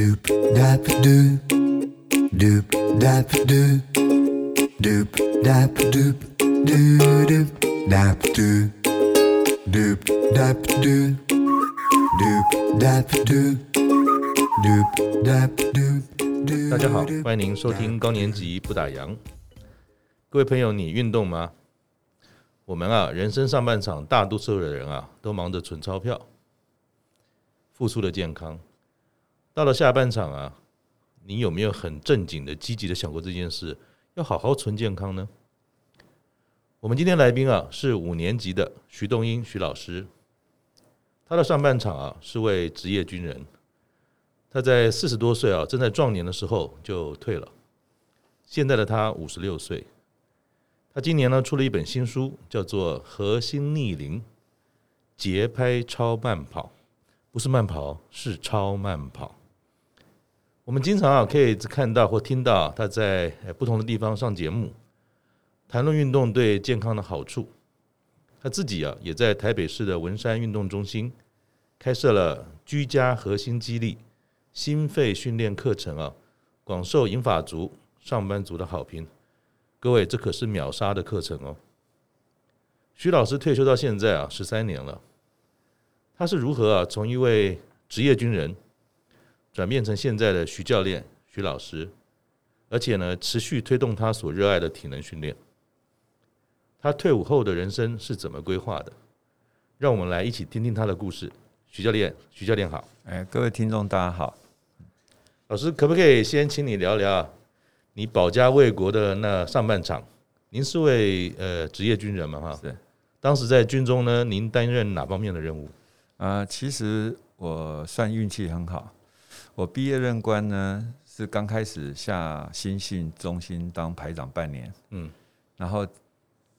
Doop dap doop doop dap doop doop dap doop doo doop dap doop doop dap doop doop dap doop doop dap doop 大家好，欢迎您收听高年级不打烊。各位朋友，你运动吗？我们啊，人生上半场，大多数的人啊，都忙着存钞票，付出了健康。到了下半场啊，你有没有很正经的、积极的想过这件事？要好好存健康呢？我们今天来宾啊，是五年级的徐东英徐老师。他的上半场啊，是位职业军人。他在四十多岁啊，正在壮年的时候就退了。现在的他五十六岁。他今年呢出了一本新书，叫做《核心逆龄节拍超慢跑》，不是慢跑，是超慢跑。我们经常啊可以看到或听到他在不同的地方上节目，谈论运动对健康的好处。他自己啊也在台北市的文山运动中心开设了居家核心肌力心肺训练课程啊，广受银发族上班族的好评。各位，这可是秒杀的课程哦！徐老师退休到现在啊，十三年了。他是如何啊，从一位职业军人转变成现在的徐教练、徐老师，而且呢，持续推动他所热爱的体能训练。他退伍后的人生是怎么规划的？让我们来一起听听他的故事。徐教练，徐教练好！哎，各位听众大家好。老师，可不可以先请你聊聊？你保家卫国的那上半场，您是位呃职业军人嘛？哈，是。当时在军中呢，您担任哪方面的任务？啊，其实我算运气很好。我毕业任官呢，是刚开始下新训中心当排长半年，嗯，然后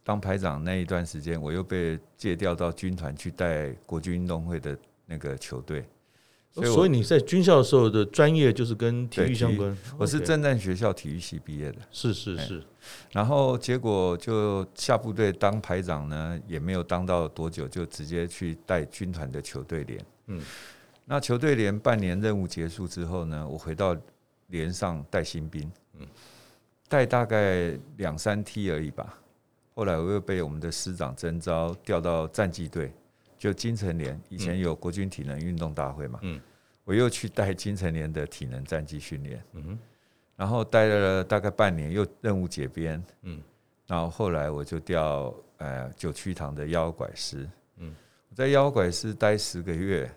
当排长那一段时间，我又被借调到军团去带国军运动会的那个球队。所以，所以你在军校的时候的专业就是跟体育相关。我是正战学校体育系毕业的。是是是。然后结果就下部队当排长呢，也没有当到多久，就直接去带军团的球队连。嗯。那球队连半年任务结束之后呢，我回到连上带新兵。嗯。带大概两三梯而已吧。后来我又被我们的师长征召调到战绩队。就金城连以前有国军体能运动大会嘛，嗯，我又去带金城连的体能战绩训练，嗯，然后待了大概半年，又任务解编，嗯，然后后来我就调呃九曲堂的幺拐师，嗯，我在幺拐师待十个月，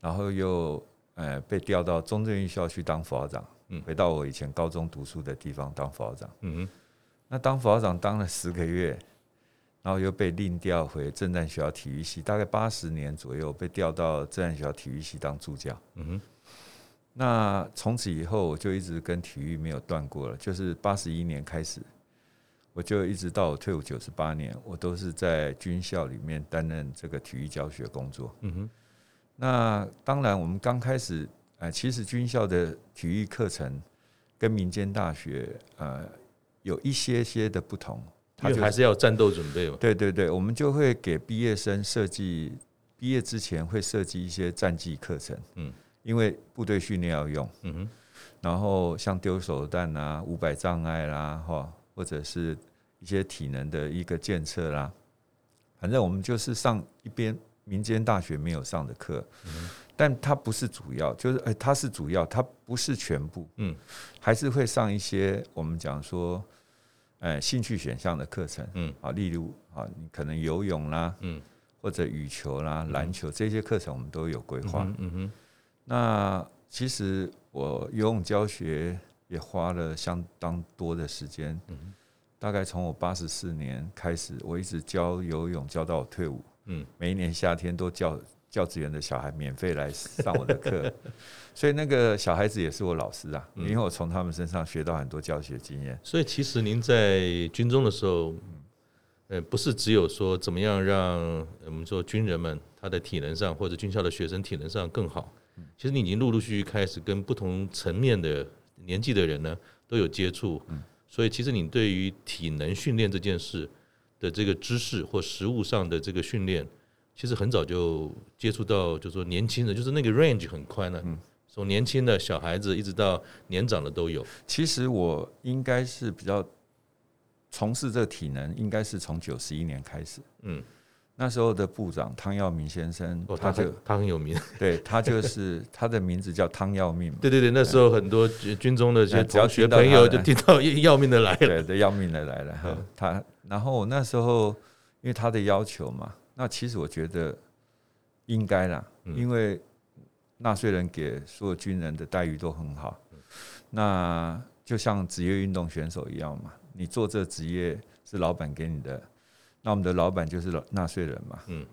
然后又呃被调到中正预校去当辅校长，嗯，回到我以前高中读书的地方当辅校长，嗯哼，那当辅校长当了十个月。然后又被另调回正战学校体育系，大概八十年左右被调到正战学校体育系当助教。嗯哼，那从此以后我就一直跟体育没有断过了，就是八十一年开始，我就一直到我退伍九十八年，我都是在军校里面担任这个体育教学工作。嗯哼，那当然我们刚开始，呃，其实军校的体育课程跟民间大学呃有一些些的不同。它就还是要战斗准备嘛？对对对，我们就会给毕业生设计，毕业之前会设计一些战技课程。嗯，因为部队训练要用。嗯哼。然后像丢手弹啊、五百障碍啦，哈，或者是一些体能的一个检测啦，反正我们就是上一边民间大学没有上的课。嗯。但它不是主要，就是哎，它是主要，它不是全部。嗯。还是会上一些我们讲说。哎，兴趣选项的课程，嗯，啊，例如啊，你可能游泳啦，嗯，或者羽球啦、篮球这些课程，我们都有规划。嗯哼，那其实我游泳教学也花了相当多的时间，嗯，大概从我八十四年开始，我一直教游泳教到我退伍，嗯，每一年夏天都教。教职员的小孩免费来上我的课，所以那个小孩子也是我老师啊，因为我从他们身上学到很多教学经验。所以其实您在军中的时候，呃，不是只有说怎么样让我们说军人们他的体能上或者军校的学生体能上更好，其实你已经陆陆续续开始跟不同层面的年纪的人呢都有接触，所以其实你对于体能训练这件事的这个知识或实物上的这个训练。其实很早就接触到，就是说年轻人，就是那个 range 很宽了，从年轻的小孩子一直到年长的都有。其实我应该是比较从事这个体能，应该是从九十一年开始。嗯。那时候的部长汤耀明先生，哦他就他很有名，对他就是他的名字叫汤耀命。对对对，那时候很多军中的些同学朋友就听到要命的来了，对，要命的来了。他然后那时候因为他的要求嘛，那其实我觉得应该啦，因为纳税人给所有军人的待遇都很好，那就像职业运动选手一样嘛，你做这职业是老板给你的。那我们的老板就是纳税人嘛，嗯，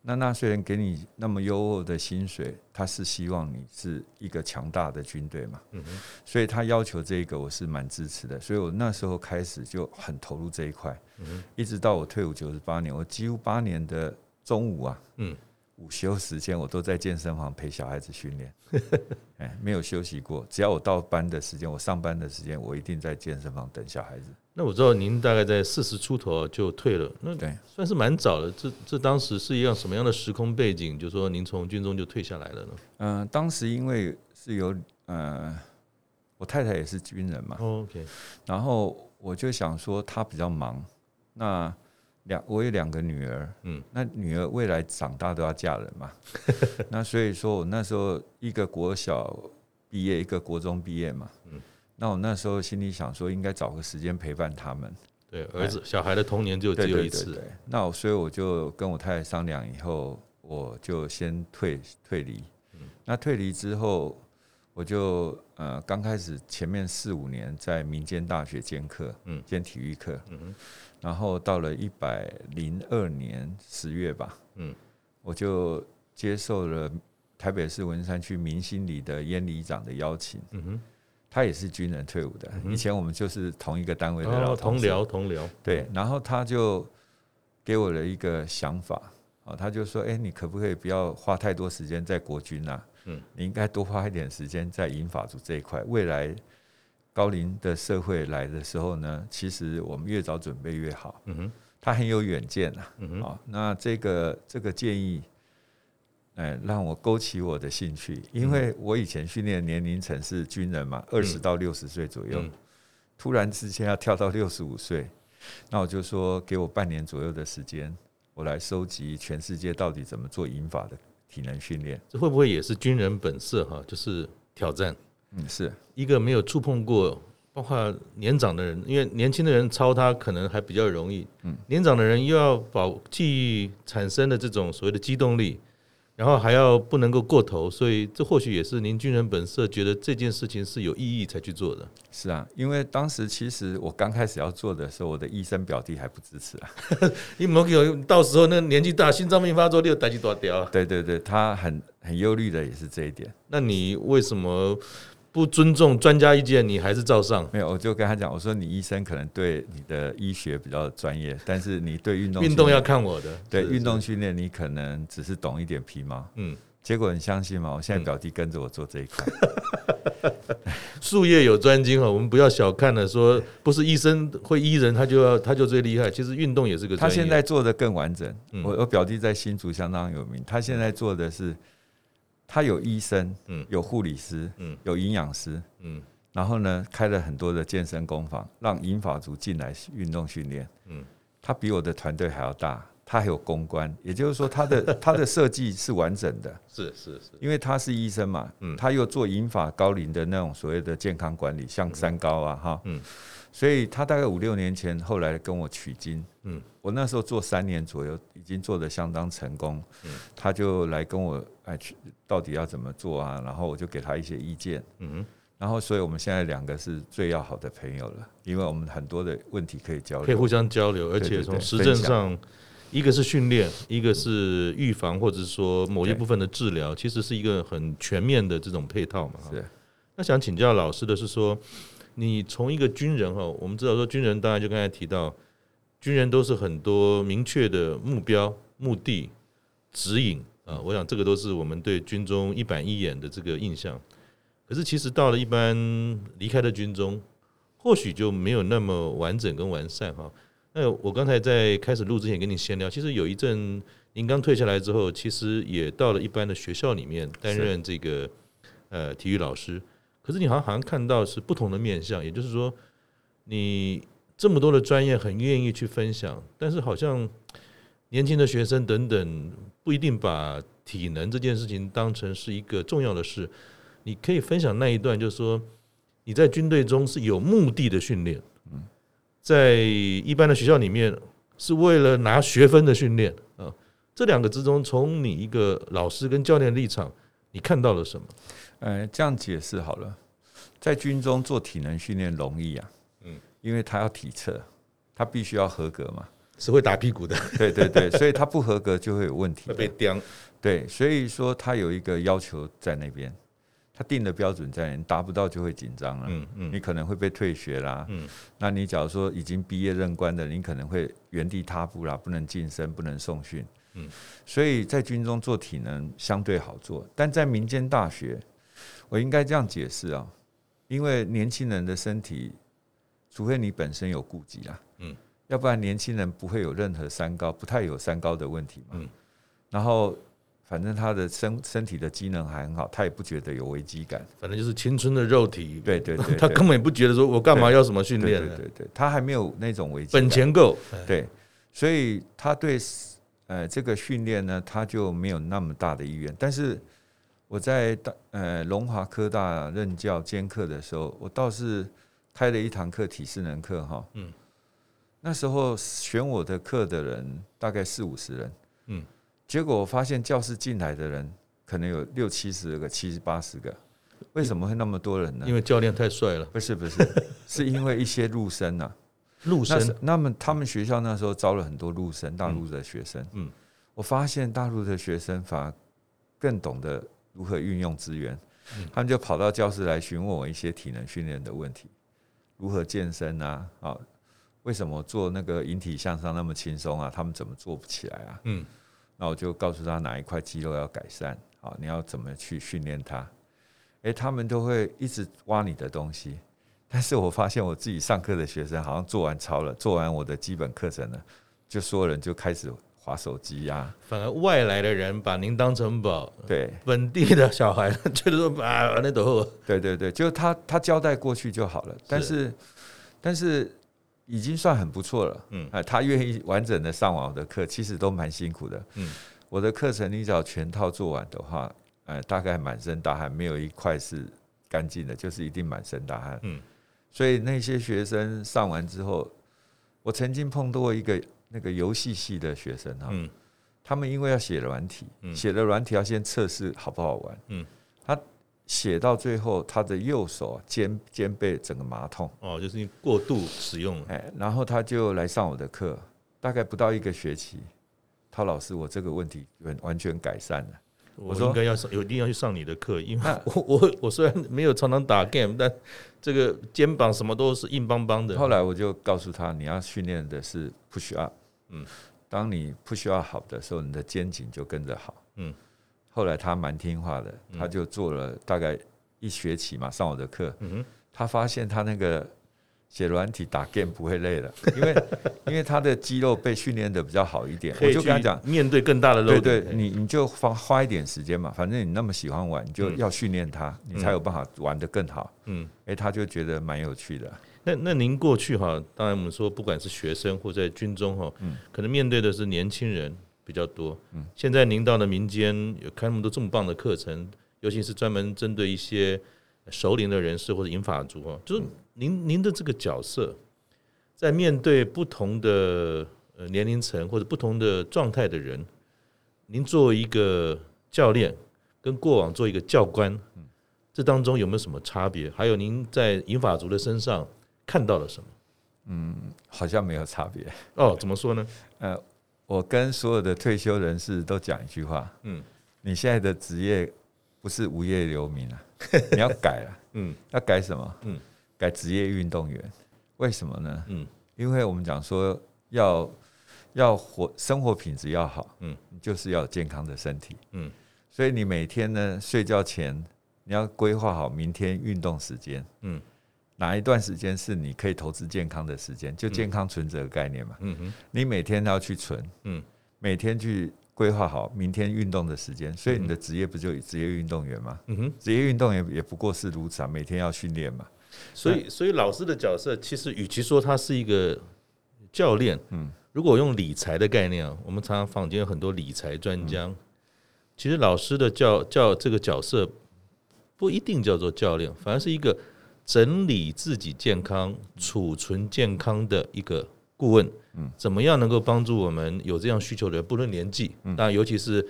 那纳税人给你那么优渥的薪水，他是希望你是一个强大的军队嘛，嗯，所以他要求这个我是蛮支持的，所以我那时候开始就很投入这一块，嗯，一直到我退伍九十八年，我几乎八年的中午啊，嗯，午休时间我都在健身房陪小孩子训练，哎，没有休息过，只要我到班的时间，我上班的时间，我一定在健身房等小孩子。那我知道您大概在四十出头就退了，那对算是蛮早的。这这当时是一样什么样的时空背景？就说您从军中就退下来了呢？嗯，当时因为是有呃，我太太也是军人嘛。OK。然后我就想说，她比较忙。那两我有两个女儿，嗯，那女儿未来长大都要嫁人嘛。那所以说我那时候一个国小毕业，一个国中毕业嘛。嗯。那我那时候心里想说，应该找个时间陪伴他们。对，儿子小孩的童年就只有一次。那我所以我就跟我太太商量以后，我就先退退离。那退离之后，我就呃刚开始前面四五年在民间大学兼课，嗯，兼体育课，嗯，然后到了一百零二年十月吧，嗯，我就接受了台北市文山区明星里的燕里长的邀请，嗯哼。他也是军人退伍的，以前我们就是同一个单位的老同僚，同僚对。然后他就给我了一个想法啊，他就说：“哎，你可不可以不要花太多时间在国军啊？嗯，你应该多花一点时间在银法族这一块。未来高龄的社会来的时候呢，其实我们越早准备越好。”嗯哼，他很有远见啊。嗯哼，那这个这个建议。哎，让我勾起我的兴趣，因为我以前训练年龄层是军人嘛，二十到六十岁左右，突然之间要跳到六十五岁，那我就说给我半年左右的时间，我来收集全世界到底怎么做引法的体能训练。这会不会也是军人本色哈？就是挑战，嗯，是一个没有触碰过，包括年长的人，因为年轻的人操他可能还比较容易，嗯，年长的人又要保记忆产生的这种所谓的机动力。然后还要不能够过头，所以这或许也是您军人本色，觉得这件事情是有意义才去做的。是啊，因为当时其实我刚开始要做的时候，我的医生表弟还不支持啊。你没有到时候那年纪大，心脏病发作，你有胆机断掉。对对对，他很很忧虑的也是这一点。那你为什么？不尊重专家意见，你还是照上？没有，我就跟他讲，我说你医生可能对你的医学比较专业，但是你对运动运动要看我的。对运动训练，你可能只是懂一点皮毛。嗯，结果你相信吗？我现在表弟跟着我做这一块。术业有专精哈，我们不要小看了，说不是医生会医人，他就要他就最厉害。其实运动也是个。他现在做的更完整。我我表弟在新竹相当有名，他现在做的是。他有医生，嗯，有护理师，嗯，有营养师，嗯，然后呢，开了很多的健身工坊，让银发族进来运动训练，嗯，他比我的团队还要大，他还有公关，也就是说，他的 他的设计是完整的，是是是，因为他是医生嘛，嗯，他又做银发高龄的那种所谓的健康管理，像三高啊，哈，嗯。所以他大概五六年前后来跟我取经，嗯，我那时候做三年左右，已经做得相当成功，嗯，他就来跟我哎去到底要怎么做啊？然后我就给他一些意见，嗯，然后所以我们现在两个是最要好的朋友了，因为我们很多的问题可以交流，可以互相交流，而且从实证上，一个是训练，一个是预防，或者是说某一部分的治疗，其实是一个很全面的这种配套嘛。是，那想请教老师的是说。你从一个军人哈，我们知道说军人当然就刚才提到，军人都是很多明确的目标、目的、指引啊。我想这个都是我们对军中一板一眼的这个印象。可是其实到了一般离开的军中，或许就没有那么完整跟完善哈。那我刚才在开始录之前跟你闲聊，其实有一阵您刚退下来之后，其实也到了一般的学校里面担任这个呃体育老师，可是你好像好像看到是不同的面相，也就是说，你这么多的专业很愿意去分享，但是好像年轻的学生等等不一定把体能这件事情当成是一个重要的事。你可以分享那一段，就是说你在军队中是有目的的训练，在一般的学校里面是为了拿学分的训练啊。这两个之中，从你一个老师跟教练的立场，你看到了什么？呃，这样解释好了，在军中做体能训练容易啊，嗯，因为他要体测，他必须要合格嘛，是会打屁股的，对对对，所以他不合格就会有问题，会被刁，对，所以说他有一个要求在那边。他定的标准在，你达不到就会紧张了，嗯嗯，你可能会被退学啦，嗯，那你假如说已经毕业任官的，你可能会原地踏步啦，不能晋升，不能送训，嗯，所以在军中做体能相对好做，但在民间大学，我应该这样解释啊，因为年轻人的身体，除非你本身有顾忌啊，嗯，要不然年轻人不会有任何三高，不太有三高的问题嘛，嗯，然后。反正他的身身体的机能还很好，他也不觉得有危机感。反正就是青春的肉体，对对对，他根本也不觉得说我干嘛要什么训练。对对对对，他还没有那种危机。本钱够，对，所以他对呃这个训练呢，他就没有那么大的意愿。但是我在大呃龙华科大任教兼课的时候，我倒是开了一堂课体适能课哈。嗯，那时候选我的课的人大概四五十人。嗯。结果我发现教室进来的人可能有六七十个、七十八十个，为什么会那么多人呢？因为教练太帅了。不是不是，是因为一些陆生啊，陆生。那么他们学校那时候招了很多陆生，大陆的学生。嗯，我发现大陆的学生反而更懂得如何运用资源，他们就跑到教室来询问我一些体能训练的问题，如何健身啊？啊，为什么做那个引体向上那么轻松啊？他们怎么做不起来啊？嗯。那我就告诉他哪一块肌肉要改善，好，你要怎么去训练他？诶，他们都会一直挖你的东西，但是我发现我自己上课的学生好像做完操了，做完我的基本课程了，就所有人就开始划手机呀。反而外来的人把您当成宝，对，本地的小孩觉得说啊，那都对对对，就他他交代过去就好了，但是但是。已经算很不错了，嗯，他愿意完整的上完我的课，其实都蛮辛苦的，嗯，我的课程你只要全套做完的话，呃，大概满身大汗，没有一块是干净的，就是一定满身大汗，嗯，所以那些学生上完之后，我曾经碰到过一个那个游戏系的学生哈，嗯，他们因为要写软体，写的软体要先测试好不好玩，嗯，他。写到最后，他的右手肩肩背整个麻痛哦，就是你过度使用哎，然后他就来上我的课，大概不到一个学期，陶老师，我这个问题完完全改善了。我说应该要上，有一定要去上你的课，因为我我我虽然没有常常打 game，但这个肩膀什么都是硬邦邦的。后来我就告诉他，你要训练的是 push up，嗯，当你 push up 好的时候，你的肩颈就跟着好，嗯。后来他蛮听话的，他就做了大概一学期嘛，上我的课。他发现他那个写软体打 game 不会累了，因为因为他的肌肉被训练的比较好一点。我就跟他讲，面对更大的肉，对对，你你就花花一点时间嘛，反正你那么喜欢玩，你就要训练他，你才有办法玩得更好。嗯，哎，他就觉得蛮有趣的。那那您过去哈，当然我们说不管是学生或在军中哈，可能面对的是年轻人。比较多，嗯，现在您到了民间有开那么多这么棒的课程，尤其是专门针对一些熟龄的人士或者银发族啊，就是您您的这个角色，在面对不同的呃年龄层或者不同的状态的人，您作为一个教练，跟过往做一个教官，这当中有没有什么差别？还有您在银发族的身上看到了什么？嗯，好像没有差别。哦，怎么说呢？呃。我跟所有的退休人士都讲一句话，嗯，你现在的职业不是无业游民啊，你要改了，嗯，要改什么？嗯，改职业运动员。为什么呢？嗯，因为我们讲说要要活生活品质要好，嗯，就是要有健康的身体，嗯，所以你每天呢睡觉前你要规划好明天运动时间，嗯。哪一段时间是你可以投资健康的时间？就健康存折概念嘛。嗯哼，你每天要去存，嗯，每天去规划好明天运动的时间，所以你的职业不就职业运动员吗？嗯哼，职业运动员也不过是如此啊，每天要训练嘛。所以，所以老师的角色其实与其说他是一个教练，嗯，如果用理财的概念，我们常常坊间有很多理财专家，其实老师的教教这个角色不一定叫做教练，反而是一个整理自己健康、储存健康的一个顾问。嗯，怎么样能够帮助我们有这样需求的人，不论年纪，当然尤其是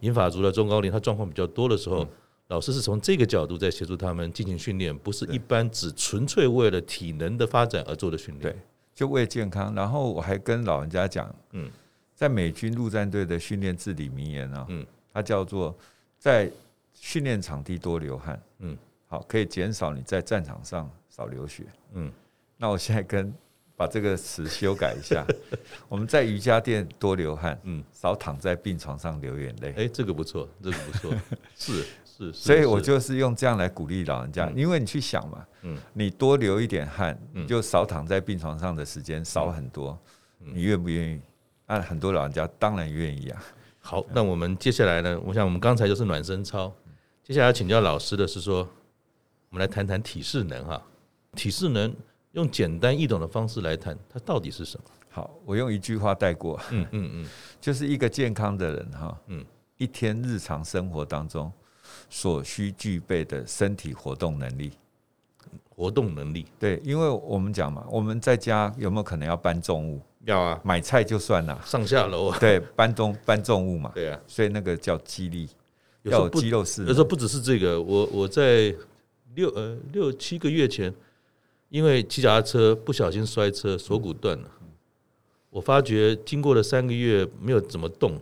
银发族的中高龄，他状况比较多的时候。老师是从这个角度在协助他们进行训练，不是一般只纯粹为了体能的发展而做的训练。对，就为健康。然后我还跟老人家讲，嗯，在美军陆战队的训练至理名言啊，嗯，它叫做在训练场地多流汗，嗯，好，可以减少你在战场上少流血，嗯。那我现在跟把这个词修改一下，我们在瑜伽垫多流汗，嗯，少躺在病床上流眼泪。哎，这个不错，这个不错，是是。所以，我就是用这样来鼓励老人家，因为你去想嘛，嗯你多流一点汗，就少躺在病床上的时间少很多，你愿不愿意？啊，很多老人家当然愿意啊。好，那我们接下来呢？我想我们刚才就是暖身操，接下来要请教老师的是说，我们来谈谈体适能哈。体适能用简单易懂的方式来谈，它到底是什么？好，我用一句话带过，嗯嗯嗯，就是一个健康的人哈，嗯，一天日常生活当中。所需具备的身体活动能力，活动能力，对，因为我们讲嘛，我们在家有没有可能要搬重物？要啊，买菜就算了，上下楼啊，对，搬重搬重物嘛，对啊，所以那个叫肌力，要有肌肉是。有时候不只是这个，我我在六呃六七个月前，因为骑脚踏车不小心摔车，锁骨断了，我发觉经过了三个月没有怎么动，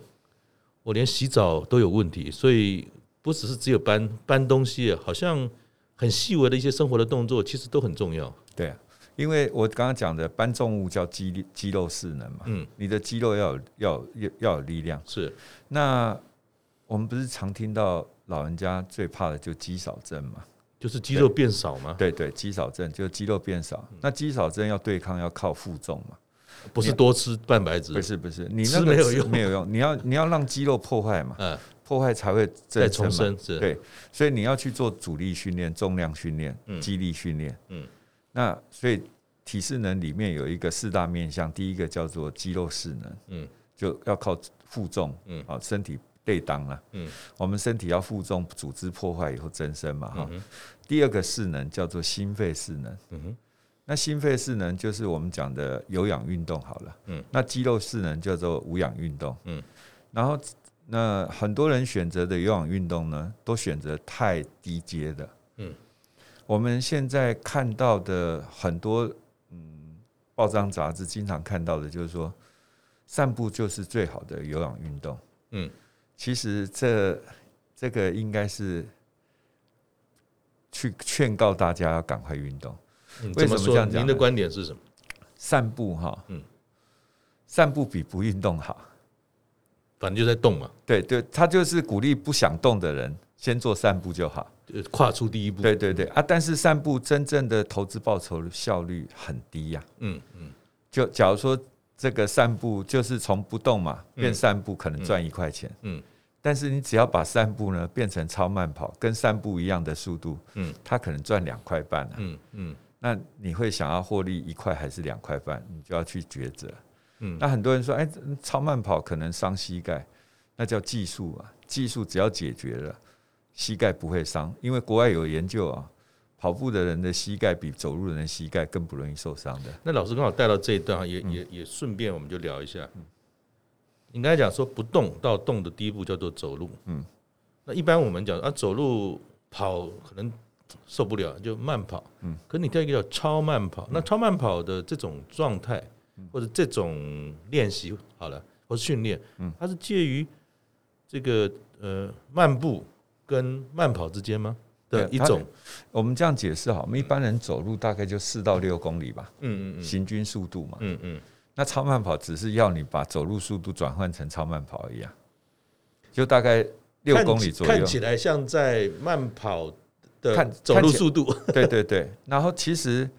我连洗澡都有问题，所以。不只是只有搬搬东西，好像很细微的一些生活的动作，其实都很重要。对啊，因为我刚刚讲的搬重物叫肌肌肉势能嘛，嗯，你的肌肉要有要有要有力量。是，那我们不是常听到老人家最怕的就肌少症嘛，就是肌肉变少吗？对对，肌少症就是肌肉变少。那肌少症要对抗要靠负重嘛，不是多吃蛋白质，不是不是，你那个没有用没有用，你要你要让肌肉破坏嘛，嗯。破坏才会再重生，对，所以你要去做阻力训练、重量训练、肌力训练。嗯，那所以体适能里面有一个四大面向，第一个叫做肌肉势能，嗯，就要靠负重，嗯，啊，身体对当了，嗯，我们身体要负重，组织破坏以后增生嘛，哈。第二个势能叫做心肺势能，嗯哼，那心肺势能就是我们讲的有氧运动好了，嗯，那肌肉势能叫做无氧运动，嗯，然后。那很多人选择的有氧运动呢，都选择太低阶的。嗯，我们现在看到的很多嗯报章杂志经常看到的，就是说散步就是最好的有氧运动。嗯，其实这这个应该是去劝告大家要赶快运动。为什么这样讲？您的观点是什么？散步哈，嗯，散步比不运动好。反正就在动嘛，对对，他就是鼓励不想动的人先做散步就好，跨出第一步。对对对啊，但是散步真正的投资报酬效率很低呀。嗯嗯，就假如说这个散步就是从不动嘛变散步，可能赚一块钱。嗯，但是你只要把散步呢变成超慢跑，跟散步一样的速度，嗯，它可能赚两块半。嗯嗯，那你会想要获利一块还是两块半？你就要去抉择。嗯，那很多人说，哎，超慢跑可能伤膝盖，那叫技术啊。技术只要解决了，膝盖不会伤。因为国外有研究啊，跑步的人的膝盖比走路的人的膝盖更不容易受伤的。那老师刚好带到这一段，也也也顺便我们就聊一下。你刚才讲说不动到动的第一步叫做走路，嗯，那一般我们讲啊，走路跑可能受不了，就慢跑，嗯，可你跳一个叫超慢跑，那超慢跑的这种状态。或者这种练习好了，或者训练，它是介于这个呃漫步跟慢跑之间吗？的一种。我们这样解释哈，我们一般人走路大概就四到六公里吧，嗯嗯嗯，行军速度嘛，嗯嗯。那超慢跑只是要你把走路速度转换成超慢跑而已啊，就大概六公里左右，看起来像在慢跑的走路速度，对对对。然后其实。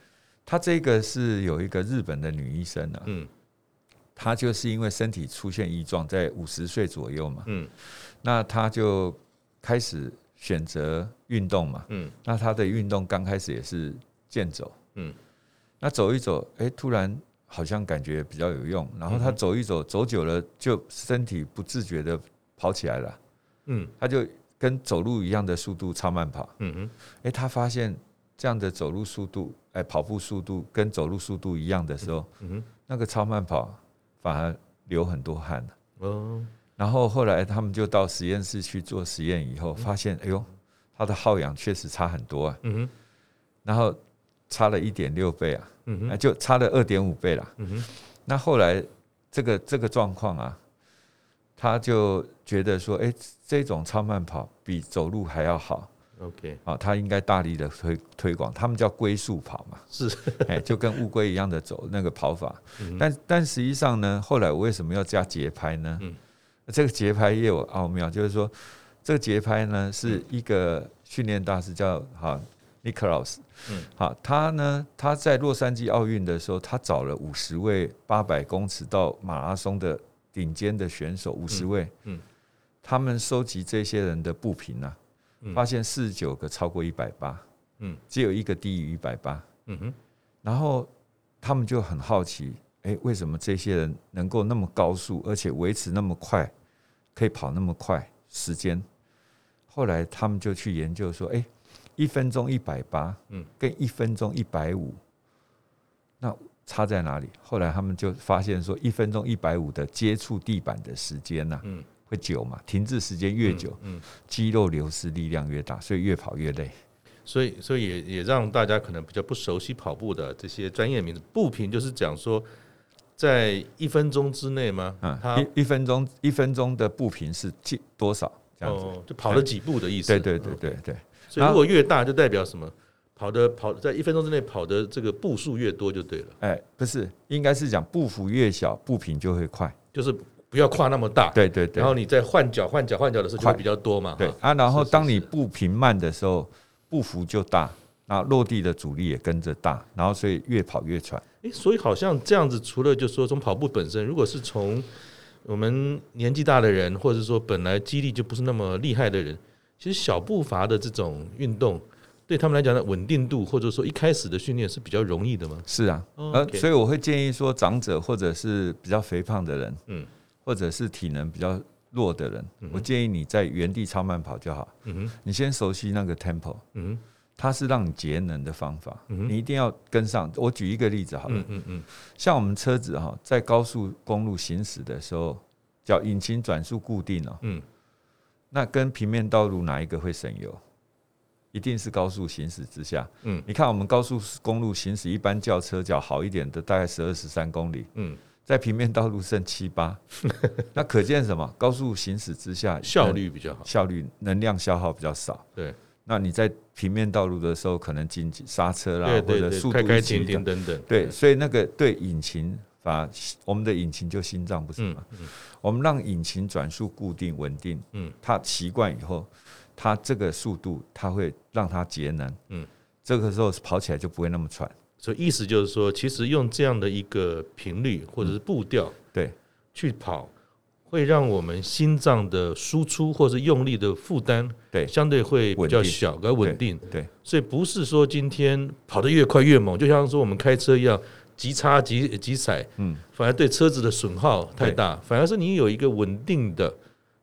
他这个是有一个日本的女医生啊，嗯，她就是因为身体出现异状，在五十岁左右嘛，嗯，那她就开始选择运动嘛，嗯，那他的运动刚开始也是健走，嗯，那走一走，哎，突然好像感觉比较有用，然后他走一走，走久了就身体不自觉的跑起来了，嗯，他就跟走路一样的速度超慢跑，嗯哼，哎，他发现这样的走路速度，哎，跑步速度跟走路速度一样的时候，嗯哼，那个超慢跑。反而流很多汗。哦，然后后来他们就到实验室去做实验，以后发现，哎呦，他的耗氧确实差很多啊，嗯哼，然后差了一点六倍啊，嗯哼，就差了二点五倍了，嗯哼，那后来这个这个状况啊，他就觉得说，哎，这种超慢跑比走路还要好。OK，啊，他应该大力的推推广，他们叫龟速跑嘛，是，哎，就跟乌龟一样的走那个跑法，但但实际上呢，后来我为什么要加节拍呢？嗯，这个节拍也有奥妙，就是说这个节拍呢是一个训练大师叫哈尼克劳斯，嗯，好，他呢他在洛杉矶奥运的时候，他找了五十位八百公尺到马拉松的顶尖的选手，五十位，嗯，他们收集这些人的步频啊。发现四十九个超过一百八，嗯，只有一个低于一百八，嗯哼，然后他们就很好奇，哎，为什么这些人能够那么高速，而且维持那么快，可以跑那么快时间？后来他们就去研究说，哎，一分钟一百八，嗯，跟一分钟一百五，那差在哪里？后来他们就发现说，一分钟一百五的接触地板的时间呢，嗯。会久嘛？停滞时间越久，嗯，肌肉流失力量越大，所以越跑越累。所以，所以也也让大家可能比较不熟悉跑步的这些专业名字。步频就是讲说，在一分钟之内吗？嗯，一一分钟一分钟的步频是几多少？这样子，就跑了几步的意思。对对对对对。所以如果越大，就代表什么？跑的跑在一分钟之内跑的这个步数越多就对了。哎，不是，应该是讲步幅越小，步频就会快，就是。不要跨那么大，对对对。然后你在换脚、换脚、换脚的时候就会比较多嘛。对啊，然后当你步频慢的时候，步幅就大，那落地的阻力也跟着大，然后所以越跑越喘。诶，所以好像这样子，除了就是说从跑步本身，如果是从我们年纪大的人，或者说本来肌力就不是那么厉害的人，其实小步伐的这种运动，对他们来讲的稳定度，或者说一开始的训练是比较容易的吗？是啊，呃，所以我会建议说，长者或者是比较肥胖的人，嗯。或者是体能比较弱的人，我建议你在原地超慢跑就好。嗯哼你先熟悉那个 tempo，它是让你节能的方法，你一定要跟上。我举一个例子好了，像我们车子哈，在高速公路行驶的时候，叫引擎转速固定哦。那跟平面道路哪一个会省油？一定是高速行驶之下。嗯你看我们高速公路行驶，一般轿车较好一点的，大概十二十三公里。嗯在平面道路剩七八，那可见什么？高速行驶之下效率比较好，效率能量消耗比较少。对，那你在平面道路的时候，可能紧急刹车啦，或者速度开停等等。对，所以那个对引擎，把我们的引擎就心脏不是吗？我们让引擎转速固定稳定，嗯，它习惯以后，它这个速度它会让它节能，嗯，这个时候跑起来就不会那么喘。所以意思就是说，其实用这样的一个频率或者是步调，对，去跑，会让我们心脏的输出或者是用力的负担，对，相对会比较小，比较稳定。对，所以不是说今天跑得越快越猛，就像说我们开车一样，急插急急踩，嗯，反而对车子的损耗太大，反而是你有一个稳定的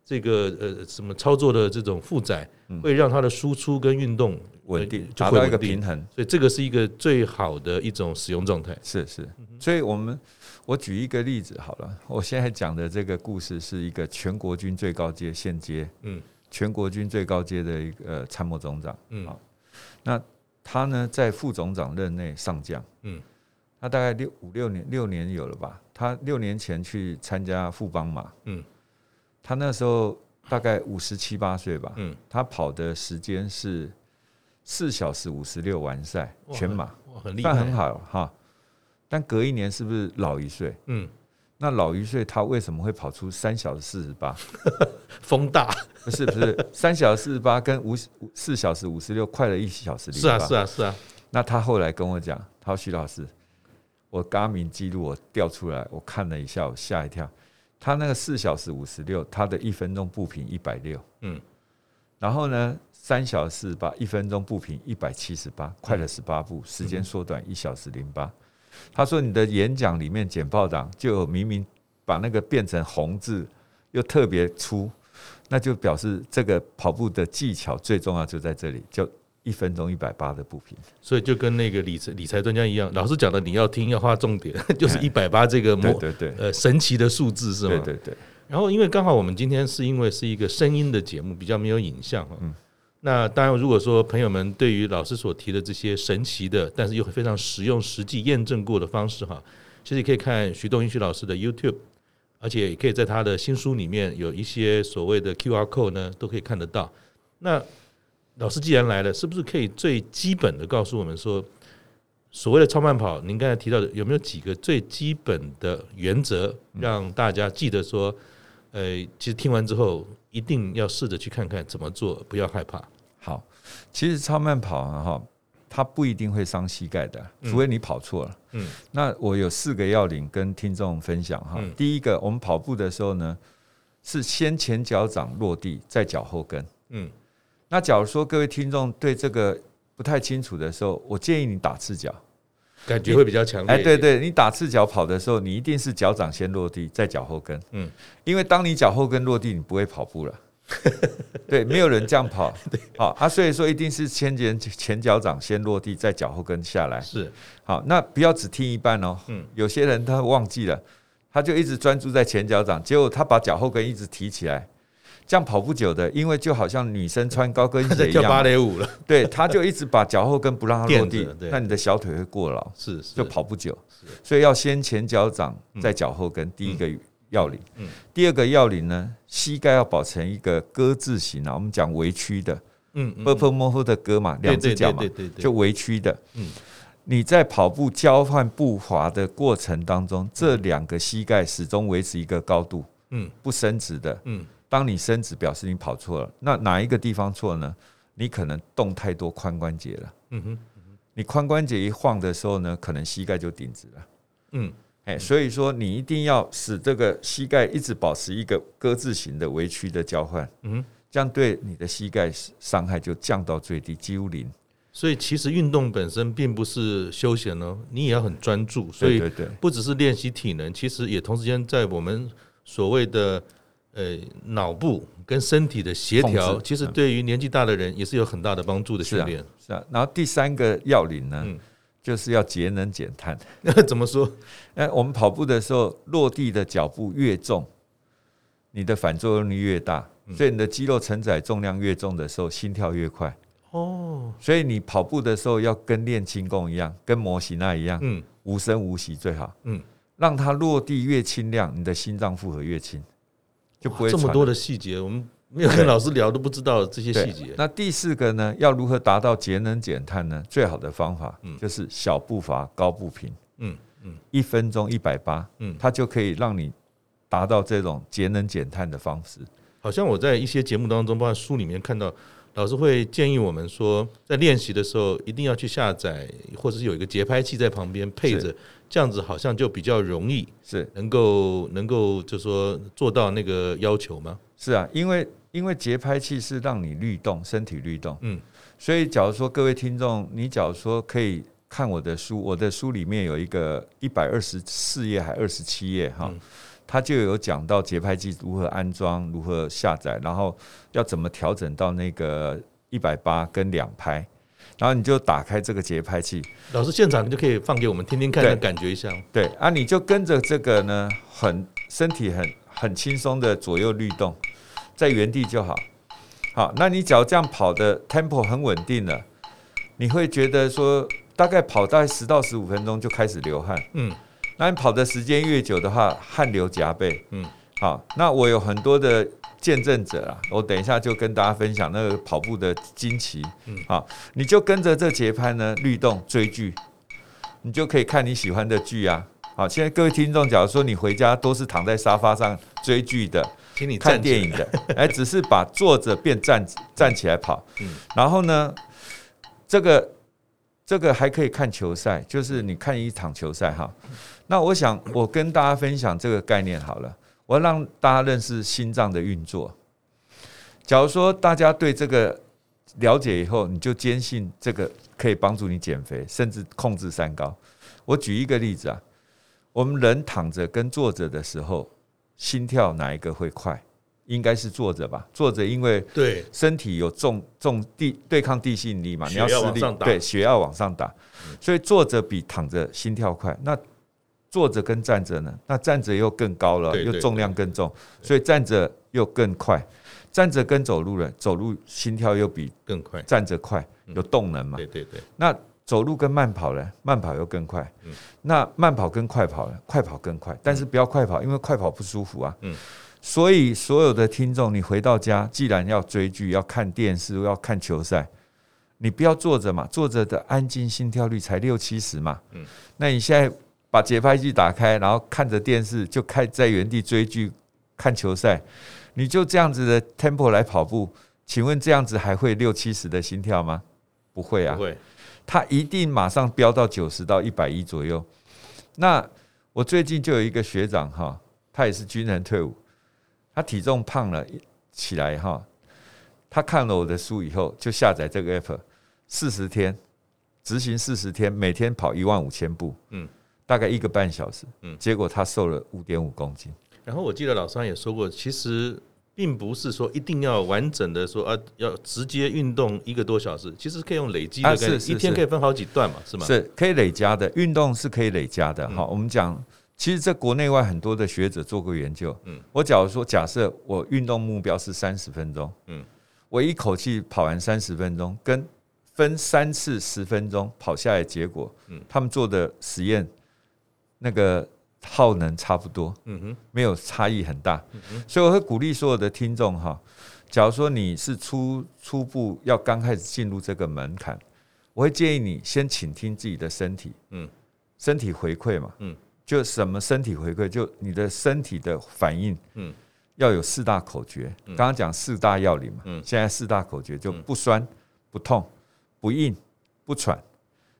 这个呃什么操作的这种负载，会让它的输出跟运动。稳定，达到一个平衡，所以这个是一个最好的一种使用状态。是是，所以我们我举一个例子好了，我现在讲的这个故事是一个全国军最高阶现阶，嗯，全国军最高阶的一个参谋总长，嗯，好，那他呢在副总长任内上将，嗯，他大概六五六年六年有了吧？他六年前去参加富邦马，嗯，他那时候大概五十七八岁吧，嗯，他跑的时间是。四小时五十六完赛全马，但很好哈。但隔一年是不是老一岁？嗯，那老一岁他为什么会跑出三小时四十八？风大？不是不是，三小时四十八跟五四小时五十六快了一小时零。是啊是啊是啊。那他后来跟我讲，他说徐老师，我 Garmin 记录我调出来，我看了一下，我吓一跳。他那个四小时五十六，他的一分钟步频一百六，嗯，然后呢，三小时四十八，一分钟步频一百七十八，快了十八步，时间缩短一小时零八。他说你的演讲里面简报档就明明把那个变成红字，又特别粗，那就表示这个跑步的技巧最重要就在这里，就。一分钟一百八的步频，所以就跟那个理财理财专家一样，老师讲的你要听要画重点，就是一百八这个魔对对对呃神奇的数字是吗？对对对。然后因为刚好我们今天是因为是一个声音的节目，比较没有影像，嗯。那当然，如果说朋友们对于老师所提的这些神奇的，但是又非常实用、实际验证过的方式哈，其实可以看徐东英徐老师的 YouTube，而且也可以在他的新书里面有一些所谓的 QR code 呢，都可以看得到。那老师既然来了，是不是可以最基本的告诉我们说，所谓的超慢跑，您刚才提到的有没有几个最基本的原则，让大家记得说，呃，其实听完之后一定要试着去看看怎么做，不要害怕。好，其实超慢跑哈，它不一定会伤膝盖的，除非你跑错了。嗯，那我有四个要领跟听众分享哈。第一个，我们跑步的时候呢，是先前脚掌落地，再脚后跟。嗯。那假如说各位听众对这个不太清楚的时候，我建议你打赤脚，感觉会比较强烈。哎，对对，你打赤脚跑的时候，你一定是脚掌先落地，再脚后跟。嗯，因为当你脚后跟落地，你不会跑步了。对，没有人这样跑。好啊，所以说一定是先前前脚掌先落地，再脚后跟下来。是，好，那不要只听一半哦。嗯，有些人他忘记了，他就一直专注在前脚掌，结果他把脚后跟一直提起来。这样跑不久的，因为就好像女生穿高跟鞋一样，跳芭蕾舞了。对，他就一直把脚后跟不让它落地，那你的小腿会过劳，就跑不久。所以要先前脚掌，再脚后跟，第一个要领。第二个要领呢，膝盖要保持一个鸽字形啊，我们讲微曲的，嗯，ㄅ ㄆ 摸摸的鸽嘛，两只脚嘛，就微曲的。嗯，你在跑步交换步伐的过程当中，这两个膝盖始终维持一个高度，嗯，不伸直的，嗯。当你伸直，表示你跑错了。那哪一个地方错呢？你可能动太多髋关节了。嗯哼，你髋关节一晃的时候呢，可能膝盖就顶直了。嗯，哎，所以说你一定要使这个膝盖一直保持一个鸽字形的微曲的交换。嗯，这样对你的膝盖伤害就降到最低，几乎零。所以其实运动本身并不是休闲哦，你也要很专注。所以不只是练习体能，其实也同时间在我们所谓的。呃，脑部跟身体的协调，其实对于年纪大的人也是有很大的帮助的训练。是啊，然后第三个要领呢，就是要节能减碳。那 怎么说？哎，我们跑步的时候，落地的脚步越重，你的反作用力越大，所以你的肌肉承载重量越重的时候，心跳越快。哦，所以你跑步的时候要跟练轻功一样，跟模型那一样，嗯，无声无息最好。嗯，让它落地越轻量，你的心脏负荷越轻。就不会这么多的细节，我们没有跟老师聊都不知道这些细节。那第四个呢？要如何达到节能减碳呢？最好的方法，就是小步伐高步频，嗯嗯，一分钟一百八，嗯，它就可以让你达到这种节能减碳的方式。好像我在一些节目当中，包括书里面看到，老师会建议我们说，在练习的时候一定要去下载，或者是有一个节拍器在旁边配着。这样子好像就比较容易，是能够能够就说做到那个要求吗？是啊，因为因为节拍器是让你律动，身体律动，嗯，所以假如说各位听众，你假如说可以看我的书，我的书里面有一个一百二十四页还二十七页哈，它就有讲到节拍器如何安装、如何下载，然后要怎么调整到那个一百八跟两拍。然后你就打开这个节拍器，老师现场你就可以放给我们听听看，感觉一下。对啊，你就跟着这个呢，很身体很很轻松的左右律动，在原地就好。好，那你只要这样跑的 tempo 很稳定了，你会觉得说大概跑大概十到十五分钟就开始流汗。嗯，那你跑的时间越久的话，汗流浃背。嗯，好，那我有很多的。见证者啊，我等一下就跟大家分享那个跑步的惊奇。嗯，好，你就跟着这节拍呢律动追剧，你就可以看你喜欢的剧啊。好，现在各位听众，假如说你回家都是躺在沙发上追剧的，请你看电影的，哎，只是把坐着变站站起来跑。嗯，然后呢，这个这个还可以看球赛，就是你看一场球赛哈。那我想我跟大家分享这个概念好了，我要让大家认识心脏的运作。假如说大家对这个了解以后，你就坚信这个可以帮助你减肥，甚至控制三高。我举一个例子啊，我们人躺着跟坐着的时候，心跳哪一个会快？应该是坐着吧，坐着因为对身体有重重地对抗地心引力嘛，你要施力，对血要往上打，所以坐着比躺着心跳快。那坐着跟站着呢？那站着又更高了，又重量更重，所以站着又更快。站着跟走路了，走路心跳又比更快，站着快，有动能嘛？对对对。那走路跟慢跑呢？慢跑又更快。嗯那慢跑跟快跑呢？快跑更快，但是不要快跑，因为快跑不舒服啊。嗯所以，所有的听众，你回到家，既然要追剧、要看电视、要看球赛，你不要坐着嘛，坐着的安静，心跳率才六七十嘛。嗯，那你现在把节拍器打开，然后看着电视，就开在原地追剧、看球赛，你就这样子的 tempo 来跑步，请问这样子还会六七十的心跳吗？不会啊，不会，他一定马上飙到九十到一百一左右。那我最近就有一个学长哈，他也是军人退伍。他体重胖了起来哈，他看了我的书以后，就下载这个 app，四十天执行四十天，每天跑一万五千步，嗯，大概一个半小时，嗯，结果他瘦了五点五公斤。然后我记得老三也说过，其实并不是说一定要完整的说啊，要直接运动一个多小时，其实可以用累积的概是，一天可以分好几段嘛，是吗？是可以累加的，运动是可以累加的。好，我们讲。其实，在国内外很多的学者做过研究。嗯，我假如说，假设我运动目标是三十分钟，嗯，我一口气跑完三十分钟，跟分三次十分钟跑下来，结果，嗯，他们做的实验，那个耗能差不多，嗯哼，没有差异很大。嗯哼，所以我会鼓励所有的听众哈，假如说你是初初步要刚开始进入这个门槛，我会建议你先倾听自己的身体，嗯，身体回馈嘛，嗯。就什么身体回馈，就你的身体的反应，嗯，要有四大口诀。刚刚讲四大要领嘛，嗯，现在四大口诀就不酸、不痛、不硬、不喘。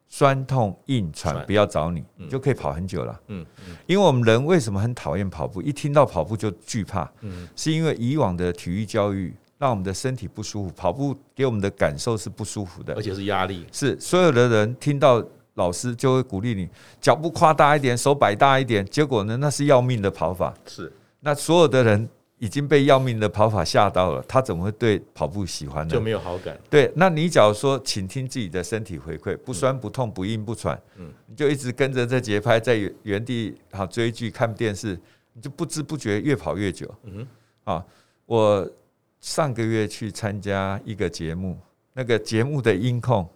酸痛硬喘不要找你，你就可以跑很久了。嗯，因为我们人为什么很讨厌跑步？一听到跑步就惧怕，嗯，是因为以往的体育教育让我们的身体不舒服，跑步给我们的感受是不舒服的，而且是压力。是所有的人听到。老师就会鼓励你脚步夸大一点，手摆大一点。结果呢，那是要命的跑法。是，那所有的人已经被要命的跑法吓到了，他怎么会对跑步喜欢呢？就没有好感。对，那你假如说，请听自己的身体回馈，不酸不痛不硬不喘，嗯，你就一直跟着这节拍在原地好追剧看电视，你就不知不觉越跑越久。嗯哼，啊，我上个月去参加一个节目，那个节目的音控。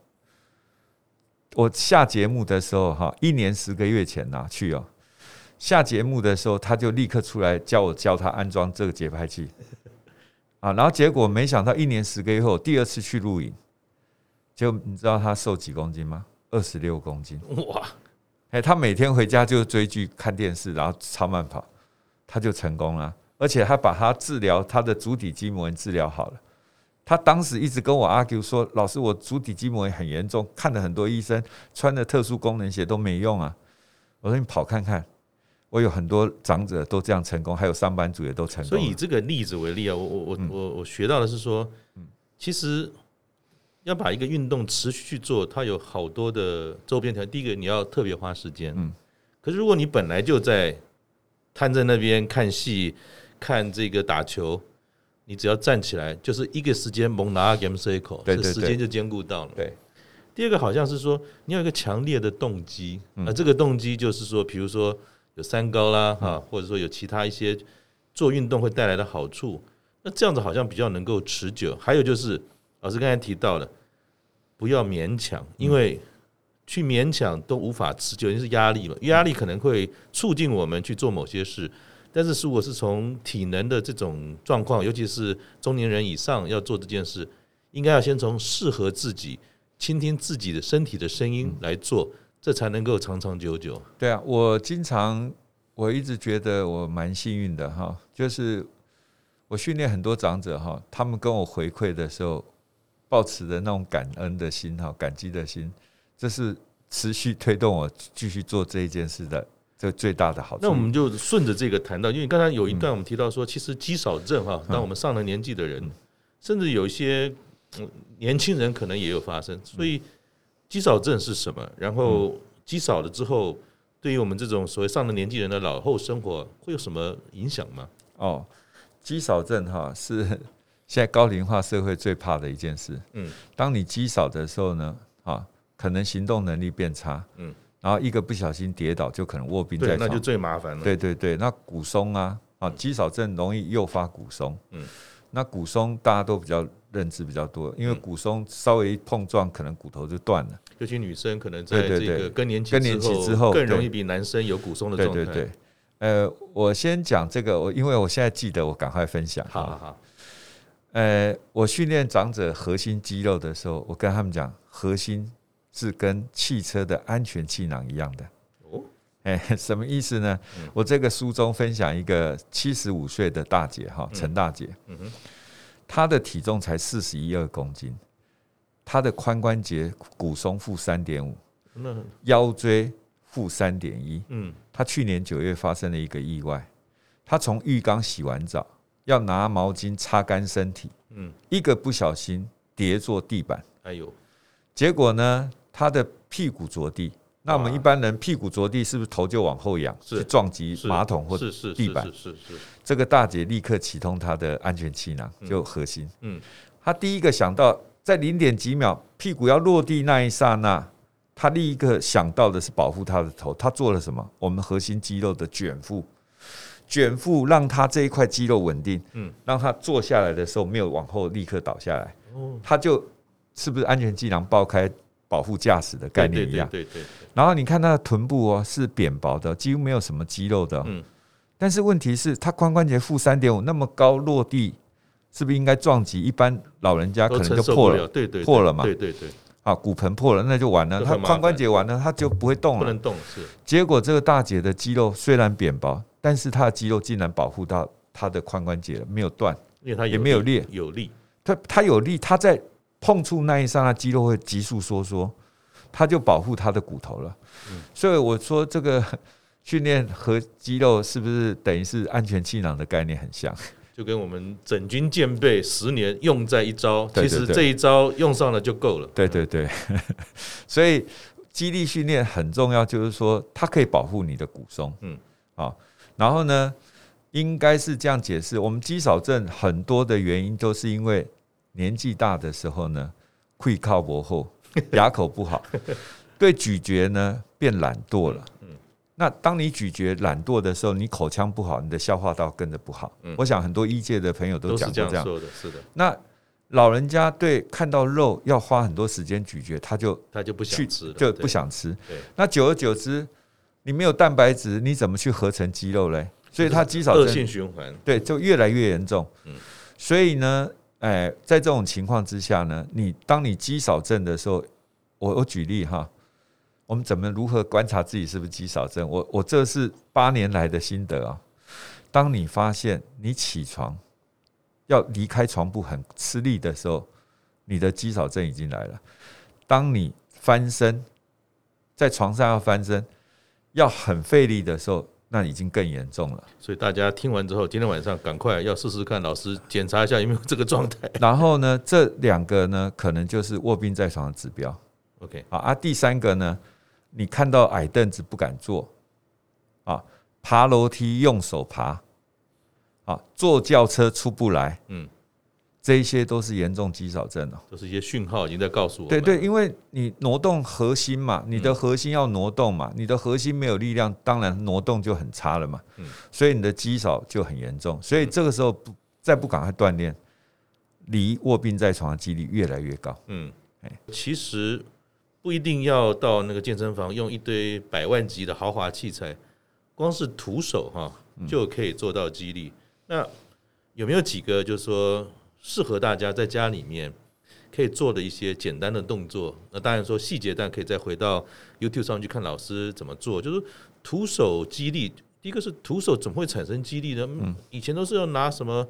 我下节目的时候，哈，一年十个月前呐去哦。下节目的时候，他就立刻出来叫我教他安装这个节拍器，啊，然后结果没想到一年十个月后，第二次去录影，就你知道他瘦几公斤吗？二十六公斤哇！哎，他每天回家就追剧、看电视，然后超慢跑，他就成功了，而且他把他治疗他的足底筋膜炎治疗好了。他当时一直跟我 argue 说：“老师，我足底筋膜炎很严重，看了很多医生，穿的特殊功能鞋都没用啊。”我说：“你跑看看，我有很多长者都这样成功，还有上班族也都成功。”所以以这个例子为例啊，我我我我我学到的是说，其实要把一个运动持续去做，它有好多的周边条件。第一个，你要特别花时间。嗯。可是如果你本来就在瘫在那边看戏、看这个打球。你只要站起来，就是一个时间猛拿 game cycle，这时间就兼顾到了。对，第二个好像是说，你有一个强烈的动机，那这个动机就是说，比如说有三高啦，哈，或者说有其他一些做运动会带来的好处，那这样子好像比较能够持久。还有就是，老师刚才提到了，不要勉强，因为去勉强都无法持久，因为是压力嘛，压力可能会促进我们去做某些事。但是，如果是从体能的这种状况，尤其是中年人以上要做这件事，应该要先从适合自己、倾听自己的身体的声音来做，这才能够长长久久。对啊，我经常我一直觉得我蛮幸运的哈，就是我训练很多长者哈，他们跟我回馈的时候，抱持的那种感恩的心哈，感激的心，这是持续推动我继续做这一件事的这最大的好处。那我们就顺着这个谈到，因为刚才有一段我们提到说，其实肌少症哈，当我们上了年纪的人，甚至有一些年轻人可能也有发生。所以肌少症是什么？然后肌少了之后，对于我们这种所谓上了年纪人的老后生活会有什么影响吗？哦，肌少症哈是现在高龄化社会最怕的一件事。嗯，当你肌少的时候呢，啊，可能行动能力变差。嗯，然后一个不小心跌倒，就可能卧病在床，那就最麻烦了。对对对，那骨松啊，啊，肌少症容易诱发骨松。嗯，那骨松大家都比较认知比较多，因为骨松稍微一碰撞，可能骨头就断了。尤其女生可能在这个更年期之后，更容易比男生有骨松的状态。对对对。呃，我先讲这个，我因为我现在记得，我赶快分享。好好好。呃，我训练长者核心肌肉的时候，我跟他们讲，核心是跟汽车的安全气囊一样的。哦，哎，什么意思呢？我这个书中分享一个七十五岁的大姐哈，陈大姐，嗯哼，她的体重才四十一二公斤，他的髋关节骨松负三点五，腰椎。负三点一，嗯，他去年九月发生了一个意外，他从浴缸洗完澡，要拿毛巾擦干身体，嗯，一个不小心跌坐地板，哎呦，结果呢，他的屁股着地。那我们一般人屁股着地，是不是头就往后仰，去撞击马桶或地板？是是是。这个大姐立刻启动她的安全气囊，就核心，嗯，她第一个想到，在零点几秒屁股要落地那一刹那。她第一个想到的是保护她的头，她做了什么？我们核心肌肉的卷腹，卷腹让她这一块肌肉稳定，嗯，让她坐下来的时候没有往后立刻倒下来，哦，她就是不是安全气囊爆开保护驾驶的概念一样？对对对。然后你看他的臀部哦，是扁薄的，几乎没有什么肌肉的，嗯。但是问题是，他髋关节负三点五那么高落地，是不是应该撞击？一般老人家可能就破了，对对，破了嘛，对对对。啊，骨盆破了，那就完了。他髋关节完了，他就不会动了。不能动是。结果这个大姐的肌肉虽然扁薄，但是她的肌肉竟然保护到她的髋关节了，没有断，因为她也没有裂，有力。她她有力，她在碰触那一刹那，肌肉会急速收缩，它就保护它的骨头了。所以我说这个训练和肌肉是不是等于是安全气囊的概念很像？就跟我们整军健备十年用在一招，其实这一招用上了就够了。对对对，所以肌力训练很重要，就是说它可以保护你的骨松。嗯，好，然后呢，应该是这样解释：我们肌少症很多的原因都是因为年纪大的时候呢，会靠薄后，牙口不好，对咀嚼呢变懒惰了。那当你咀嚼懒惰的时候，你口腔不好，你的消化道跟着不好。嗯，我想很多医界的朋友都讲过这样，说的，是的。那老人家对看到肉要花很多时间咀嚼，他就他就不想吃，就不想吃。那久而久之，你没有蛋白质，你怎么去合成肌肉嘞？所以他肌少症恶性循环，对，就越来越严重。嗯，所以呢，哎，在这种情况之下呢，你当你肌少症的时候，我我举例哈。我们怎么如何观察自己是不是肌少症？我我这是八年来的心得啊。当你发现你起床要离开床铺很吃力的时候，你的肌少症已经来了。当你翻身在床上要翻身要很费力的时候，那已经更严重了。所以大家听完之后，今天晚上赶快要试试看，老师检查一下有没有这个状态。然后呢，这两个呢，可能就是卧病在床的指标。OK，好啊，第三个呢？你看到矮凳子不敢坐，啊，爬楼梯用手爬，啊，坐轿车出不来，嗯，这一些都是严重肌少症哦，都是一些讯号，已经在告诉我。对对，因为你挪动核心嘛，你的核心要挪动嘛，你的核心没有力量，当然挪动就很差了嘛，嗯，所以你的肌少就很严重，所以这个时候不再不赶快锻炼，离卧病在床的几率越来越高。嗯，哎，其实。不一定要到那个健身房用一堆百万级的豪华器材，光是徒手哈就可以做到肌力。那有没有几个就是说适合大家在家里面可以做的一些简单的动作？那当然说细节，但可以再回到 YouTube 上去看老师怎么做。就是徒手肌力，第一个是徒手怎么会产生肌力呢？以前都是要拿什么？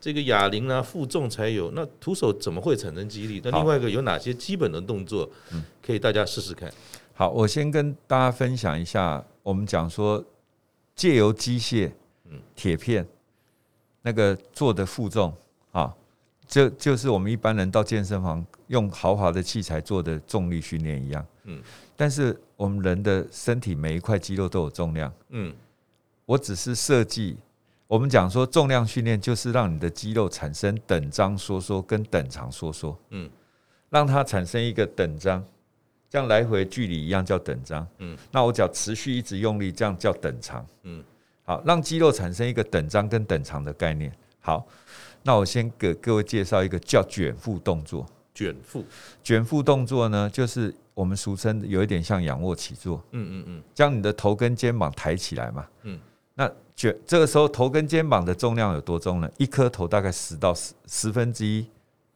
这个哑铃啊，负重才有。那徒手怎么会产生肌力？那另外一个有哪些基本的动作，可以大家试试看？好，我先跟大家分享一下，我们讲说借由机械、铁片那个做的负重啊，就就是我们一般人到健身房用豪华的器材做的重力训练一样。嗯，但是我们人的身体每一块肌肉都有重量。嗯，我只是设计，我们讲说重量训练就是让你的肌肉产生等张收缩跟等长收缩。嗯，让它产生一个等张。这样来回距离一样叫等张，嗯，那我脚持续一直用力，这样叫等长，嗯，好，让肌肉产生一个等张跟等长的概念。好，那我先给各位介绍一个叫卷腹动作。卷腹，卷腹动作呢，就是我们俗称有一点像仰卧起坐，嗯嗯嗯，将你的头跟肩膀抬起来嘛，嗯，那卷这个时候头跟肩膀的重量有多重呢？一颗头大概十到十十分之一。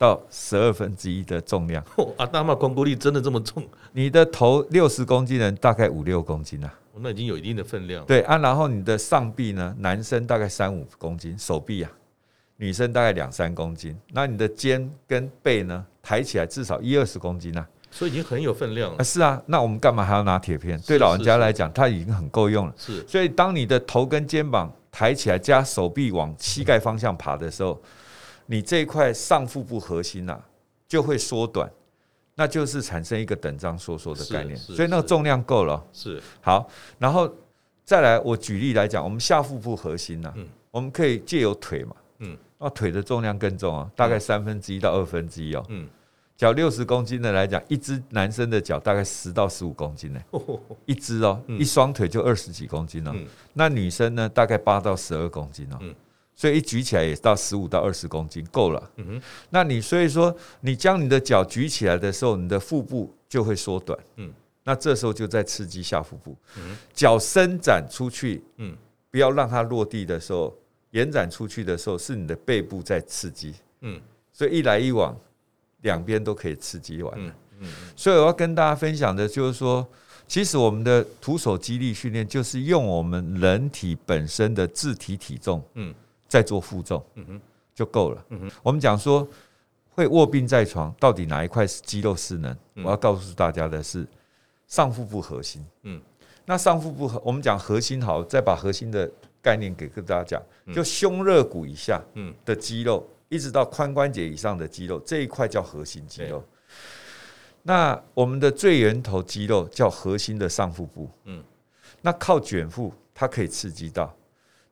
到十二分之一的重量，啊，大妈光波力真的这么重？你的头六十公斤人大概五六公斤啊，那已经有一定的分量。对啊，然后你的上臂呢，男生大概三五公斤，手臂啊，女生大概两三公斤。那你的肩跟背呢，抬起来至少一二十公斤啊，所以已经很有分量了。是啊，那我们干嘛还要拿铁片？对老人家来讲，它已经很够用了。是，所以当你的头跟肩膀抬起来，加手臂往膝盖方向爬的时候，你这一块上腹部核心呐、啊。就会缩短，那就是产生一个等张收缩的概念，所以那个重量够了。是好，然后再来，我举例来讲，我们下腹部核心呢，我们可以借由腿嘛，嗯，那腿的重量更重啊，大概三分之一到二分之一哦，嗯，脚六十公斤的来讲，一只男生的脚大概十到十五公斤呢，一只哦，一双腿就二十几公斤了，那女生呢，大概八到十二公斤哦。所以一举起来也到十五到二十公斤够了。嗯哼，那你所以说你将你的脚举起来的时候，你的腹部就会缩短。嗯，那这时候就在刺激下腹部。嗯，脚伸展出去，嗯，不要让它落地的时候，延展出去的时候是你的背部在刺激。嗯，所以一来一往，两边都可以刺激完。嗯嗯，所以我要跟大家分享的就是说，其实我们的徒手肌力训练就是用我们人体本身的自体体重。嗯。在做负重，嗯哼，就够了。嗯哼，我们讲说会卧病在床，到底哪一块是肌肉失能？我要告诉大家的是上腹部核心。嗯，那上腹部，我们讲核心好，再把核心的概念给跟大家讲，就胸肋骨以下，嗯，的肌肉，一直到髋关节以上的肌肉，这一块叫核心肌肉。那我们的最源头肌肉叫核心的上腹部。嗯，那靠卷腹，它可以刺激到。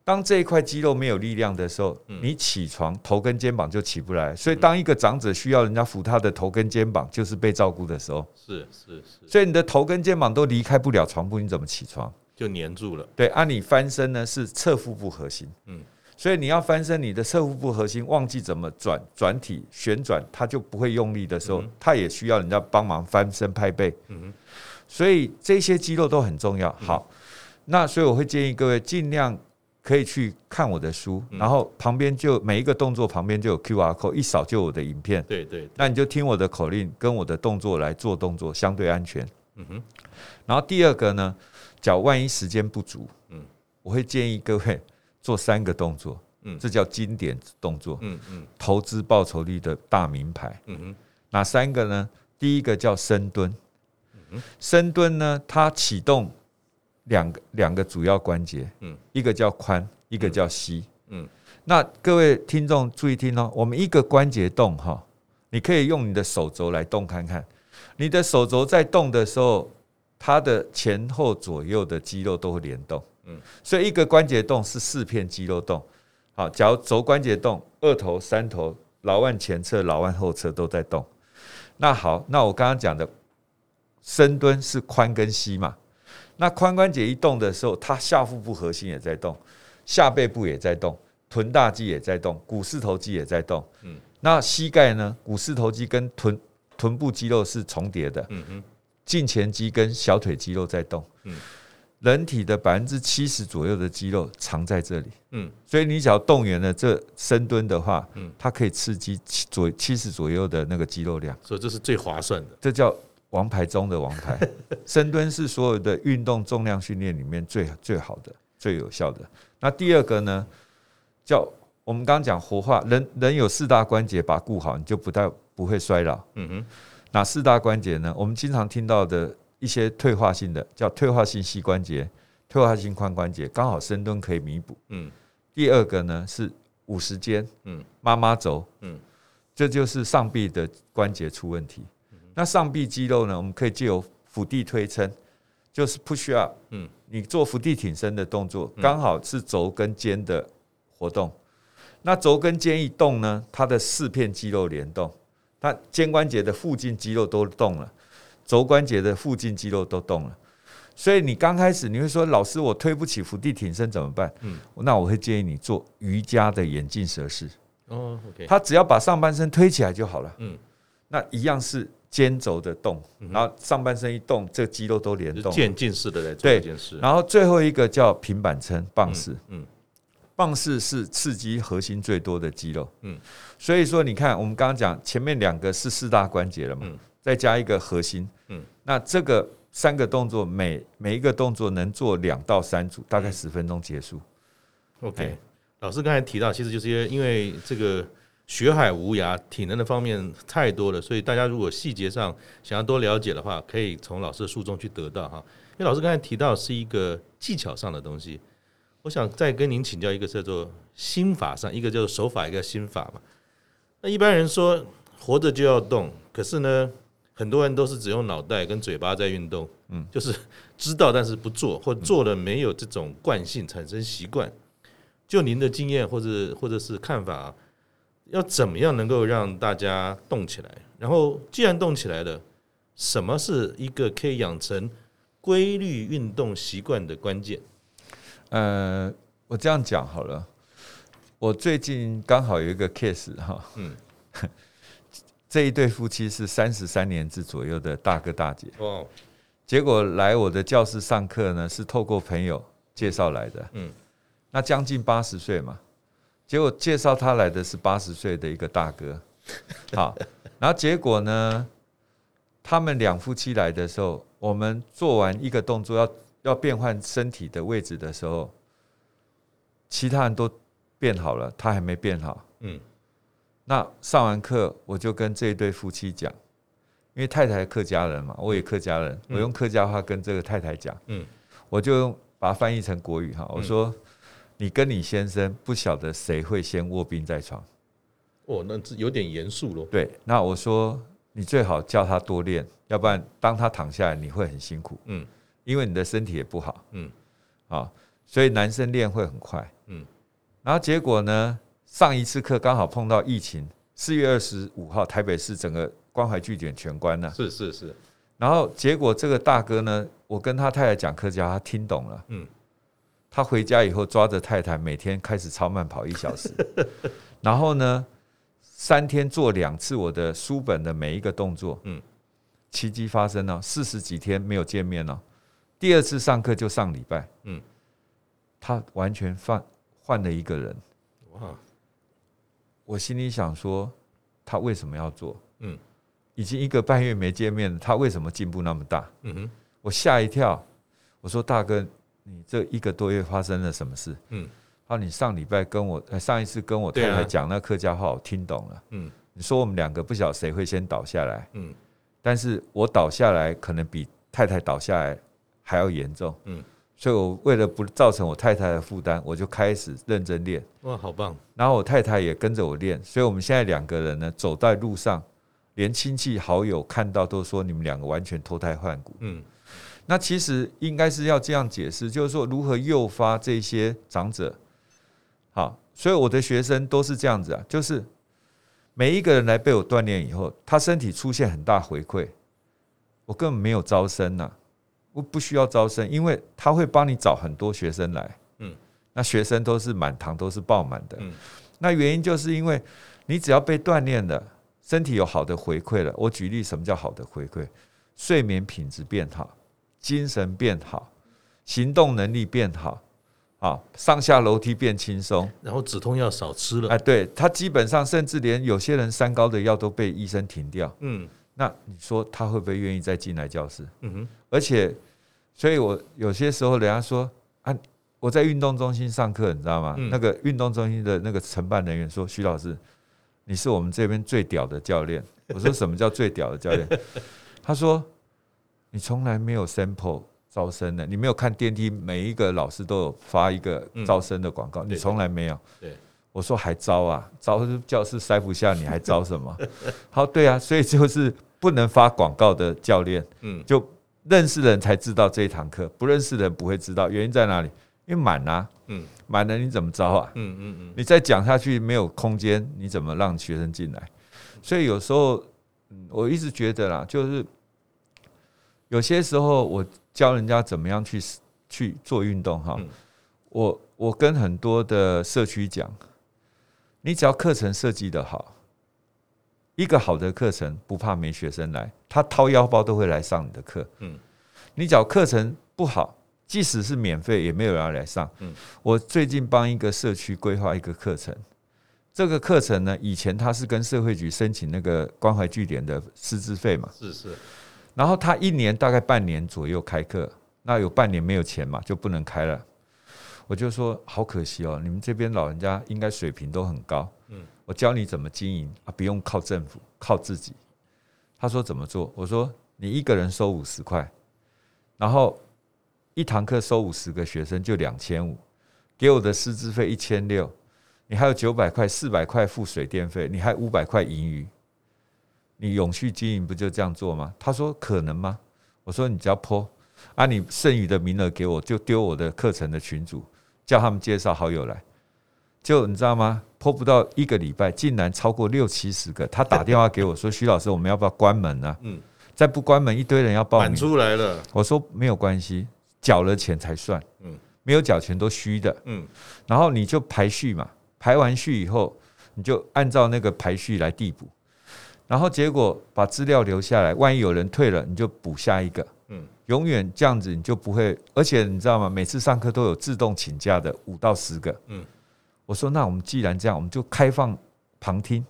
当这一块肌肉没有力量的时候，你起床头跟肩膀就起不来。所以，当一个长者需要人家扶他的头跟肩膀，就是被照顾的时候。是是是。所以你的头跟肩膀都离开不了床铺，你怎么起床？就黏住了。对，按你翻身呢是侧腹部核心。嗯。所以你要翻身，你的侧腹部核心忘记怎么转转体旋转，它就不会用力的时候，它也需要人家帮忙翻身拍背。嗯。所以这些肌肉都很重要。好，那所以我会建议各位尽量。可以去看我的书，然后旁边就每一个动作旁边就有 QR code，一扫就有我的影片。对对，那你就听我的口令，跟我的动作来做动作，相对安全。嗯哼。然后第二个呢，脚万一时间不足，嗯，我会建议各位 做三个动作，嗯，这叫经典动作，嗯嗯，投资报酬率的大名牌，嗯哼。哪三个呢？第一个叫深蹲，嗯哼，深蹲呢，它启动。两个两个主要关节，嗯，一个叫髋，一个叫膝，嗯，那各位听众注意听哦，我们一个关节动哈，你可以用你的手肘来动看看，你的手肘在动的时候，它的前后左右的肌肉都会联动，嗯，所以一个关节动是四片肌肉动，好，假如肘关节动，二头、三头、老腕前侧、老腕后侧都在动，那好，那我刚刚讲的深蹲是髋跟膝嘛。那髋关节一动的时候，它下腹部核心也在动，下背部也在动，臀大肌也在动，股四头肌也在动。嗯，那膝盖呢？股四头肌跟臀臀部肌肉是重叠的。嗯嗯，胫前肌跟小腿肌肉在动。嗯，人体的百分之七十左右的肌肉藏在这里。嗯，所以你只要动员了这深蹲的话，嗯，它可以刺激七左七十左右的那个肌肉量。所以这是最划算的。这叫。王牌中的王牌，深蹲是所有的运动重量训练里面最最好的、最有效的。那第二个呢，叫我们刚刚讲活化人，人有四大关节，把它顾好，你就不太不会衰老。嗯哼，哪四大关节呢？我们经常听到的一些退化性的，叫退化性膝关节、退化性髋关节，刚好深蹲可以弥补。嗯，第二个呢是五十肩，嗯，妈妈轴，嗯，这就是上臂的关节出问题。那上臂肌肉呢，我们可以借由腹地推撑，就是 push up，嗯，你做伏地挺身的动作，刚好是轴跟肩的活动。那轴跟肩一动呢，它的四片肌肉联动，它肩关节的附近肌肉都动了，肘关节的附近肌肉都动了。所以你刚开始你会说，老师我推不起伏地挺身怎么办？嗯，那我会建议你做瑜伽的眼镜蛇式。哦，OK，他只要把上半身推起来就好了。嗯，那一样是。肩轴的动，然后上半身一动，这个肌肉都联动。渐进式的来做这件事。然后最后一个叫平板撑棒式，嗯，棒式是刺激核心最多的肌肉，嗯，所以说你看，我们刚刚讲前面两个是四大关节了嘛，再加一个核心，嗯，那这个三个动作每每一个动作能做两到三组，大概十分钟结束。OK，老师刚才提到，其实就是因为因为这个。学海无涯，体能的方面太多了，所以大家如果细节上想要多了解的话，可以从老师的书中去得到哈。因为老师刚才提到是一个技巧上的东西，我想再跟您请教一个叫做心法上，一个叫做手法，一个心法嘛。那一般人说活着就要动，可是呢，很多人都是只用脑袋跟嘴巴在运动，嗯，就是知道但是不做，或做了没有这种惯性产生习惯。就您的经验或者或者是看法啊。要怎么样能够让大家动起来？然后既然动起来了，什么是一个可以养成规律运动习惯的关键？呃，我这样讲好了。我最近刚好有一个 case 哈，嗯，这一对夫妻是三十三年制左右的大哥大姐，哦，结果来我的教室上课呢，是透过朋友介绍来的，嗯，那将近八十岁嘛。结果介绍他来的是八十岁的一个大哥，好，然后结果呢，他们两夫妻来的时候，我们做完一个动作要要变换身体的位置的时候，其他人都变好了，他还没变好。嗯，那上完课我就跟这一对夫妻讲，因为太太客家人嘛，我也客家人，我用客家话跟这个太太讲，嗯，我就用把它翻译成国语哈，我说。你跟你先生不晓得谁会先卧病在床？哦，那这有点严肃喽。对，那我说你最好叫他多练，要不然当他躺下来你会很辛苦。嗯，因为你的身体也不好。嗯，啊，所以男生练会很快。嗯，然后结果呢，上一次课刚好碰到疫情，四月二十五号台北市整个关怀据点全关了。是是是。然后结果这个大哥呢，我跟他太太讲客家，他听懂了。嗯。他回家以后抓着太太，每天开始超慢跑一小时，然后呢，三天做两次我的书本的每一个动作，嗯，奇迹发生了，四十几天没有见面了，第二次上课就上礼拜，嗯，他完全换换了一个人，哇！我心里想说，他为什么要做？嗯，已经一个半月没见面了，他为什么进步那么大？嗯哼，我吓一跳，我说大哥。你这一个多月发生了什么事？嗯，好，你上礼拜跟我，上一次跟我太太讲那客家话，我听懂了。嗯，你说我们两个不晓得谁会先倒下来。嗯，但是我倒下来可能比太太倒下来还要严重。嗯，所以我为了不造成我太太的负担，我就开始认真练。哇，好棒！然后我太太也跟着我练，所以我们现在两个人呢，走在路上，连亲戚好友看到都说你们两个完全脱胎换骨。嗯。那其实应该是要这样解释，就是说如何诱发这些长者，好，所以我的学生都是这样子啊，就是每一个人来被我锻炼以后，他身体出现很大回馈，我根本没有招生呐，我不需要招生，因为他会帮你找很多学生来，嗯，那学生都是满堂都是爆满的，嗯，那原因就是因为你只要被锻炼了，身体有好的回馈了，我举例什么叫好的回馈？睡眠品质变好。精神变好，行动能力变好，啊，上下楼梯变轻松，然后止痛药少吃了。哎，对，他基本上甚至连有些人三高的药都被医生停掉。嗯，那你说他会不会愿意再进来教室？嗯哼，而且，所以我有些时候人家说啊，我在运动中心上课，你知道吗？嗯、那个运动中心的那个承办人员说：“徐老师，你是我们这边最屌的教练。”我说：“什么叫最屌的教练？”他说：“你从来没有 sample 招生的，你没有看电梯，每一个老师都有发一个招生的广告，嗯、你从来没有。”对，我说：“还招啊？招教室塞不下，你还招什么？”好，对啊，所以就是不能发广告的教练，嗯，就。认识的人才知道这一堂课，不认识的人不会知道。原因在哪里？因为满啊，嗯，满了你怎么招啊？嗯嗯嗯，你再讲下去没有空间，你怎么让学生进来？所以有时候，我一直觉得啦，就是有些时候我教人家怎么样去去做运动哈。我我跟很多的社区讲，你只要课程设计得好。一个好的课程不怕没学生来，他掏腰包都会来上你的课。嗯，你只要课程不好，即使是免费，也没有人要来上。嗯，我最近帮一个社区规划一个课程，这个课程呢，以前他是跟社会局申请那个关怀据点的师资费嘛，是是。然后他一年大概半年左右开课，那有半年没有钱嘛，就不能开了。我就说好可惜哦，你们这边老人家应该水平都很高。嗯。我教你怎么经营啊，不用靠政府，靠自己。他说怎么做？我说你一个人收五十块，然后一堂课收五十个学生就两千五，给我的师资费一千六，你还有九百块、四百块付水电费，你还五百块盈余，你永续经营不就这样做吗？他说可能吗？我说你只要 po，啊，你剩余的名额给我，就丢我的课程的群组，叫他们介绍好友来。就你知道吗？破不到一个礼拜，竟然超过六七十个。他打电话给我说：“徐老师，我们要不要关门呢？”嗯，再不关门，一堆人要报名出来了。我说没有关系，缴了钱才算。嗯，没有缴钱都虚的。嗯，然后你就排序嘛，排完序以后，你就按照那个排序来递补。然后结果把资料留下来，万一有人退了，你就补下一个。嗯，永远这样子，你就不会。而且你知道吗？每次上课都有自动请假的五到十个。嗯。我说：“那我们既然这样，我们就开放旁听。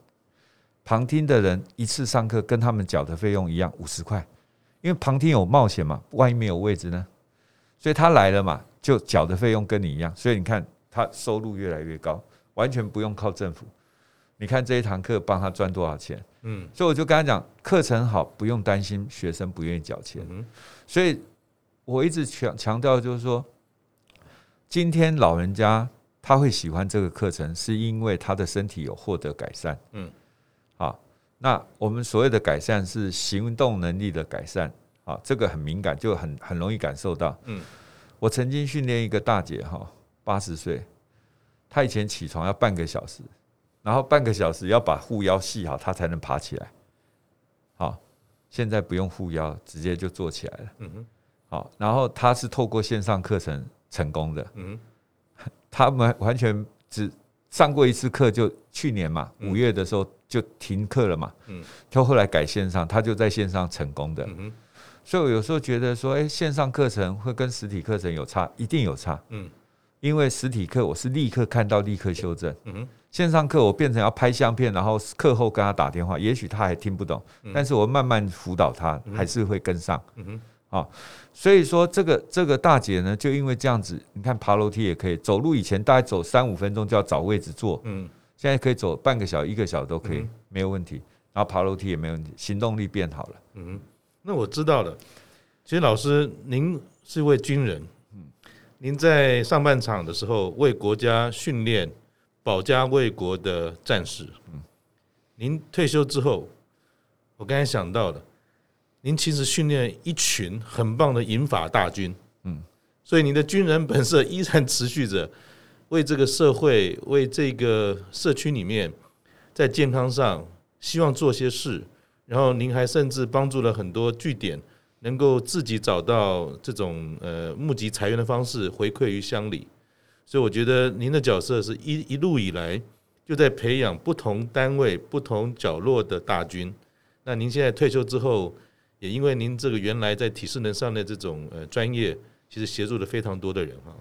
旁听的人一次上课跟他们缴的费用一样，五十块。因为旁听有冒险嘛，万一没有位置呢？所以他来了嘛，就缴的费用跟你一样。所以你看他收入越来越高，完全不用靠政府。你看这一堂课帮他赚多少钱？嗯，所以我就跟他讲，课程好，不用担心学生不愿意缴钱。嗯所以我一直强强调，就是说，今天老人家。”他会喜欢这个课程，是因为他的身体有获得改善。嗯，好，那我们所谓的改善是行动能力的改善。啊，这个很敏感，就很很容易感受到。嗯，我曾经训练一个大姐，哈，八十岁，她以前起床要半个小时，然后半个小时要把护腰系好，他才能爬起来。好，现在不用护腰，直接就坐起来了。嗯哼，好，然后他是透过线上课程成功的。嗯。他们完全只上过一次课，就去年嘛，五月的时候就停课了嘛。嗯，他后来改线上，他就在线上成功的。嗯，所以我有时候觉得说，哎，线上课程会跟实体课程有差，一定有差。嗯，因为实体课我是立刻看到，立刻修正。嗯，线上课我变成要拍相片，然后课后跟他打电话，也许他还听不懂，但是我慢慢辅导他，还是会跟上。嗯。啊，所以说这个这个大姐呢，就因为这样子，你看爬楼梯也可以，走路以前大概走三五分钟就要找位置坐，嗯，现在可以走半个小时、一个小时都可以，没有问题。然后爬楼梯也没问题，行动力变好了。嗯，那我知道了。其实老师，您是一位军人，嗯，您在上半场的时候为国家训练、保家卫国的战士，嗯，您退休之后，我刚才想到了。您其实训练一群很棒的银法大军，嗯，所以您的军人本色依然持续着，为这个社会、为这个社区里面，在健康上希望做些事，然后您还甚至帮助了很多据点，能够自己找到这种呃募集财源的方式回馈于乡里，所以我觉得您的角色是一一路以来就在培养不同单位、不同角落的大军。那您现在退休之后，也因为您这个原来在体适能上的这种呃专业，其实协助了非常多的人哈。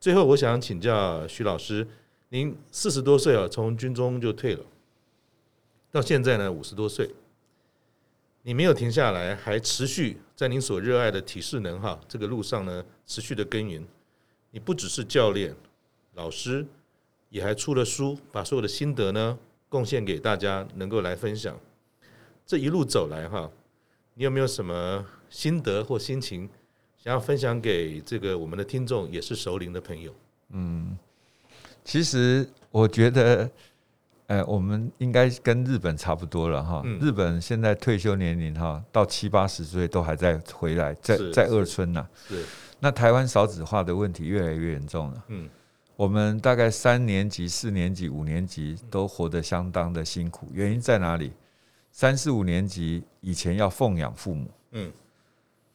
最后，我想请教徐老师，您四十多岁啊，从军中就退了，到现在呢五十多岁，你没有停下来，还持续在您所热爱的体适能哈这个路上呢持续的耕耘。你不只是教练、老师，也还出了书，把所有的心得呢贡献给大家，能够来分享。这一路走来哈，你有没有什么心得或心情想要分享给这个我们的听众，也是熟龄的朋友？嗯，其实我觉得。呃，我们应该跟日本差不多了哈。日本现在退休年龄哈，到七八十岁都还在回来，在在二村呐。是。那台湾少子化的问题越来越严重了。嗯。我们大概三年级、四年级、五年级都活得相当的辛苦，原因在哪里？三四五年级以前要奉养父母，嗯。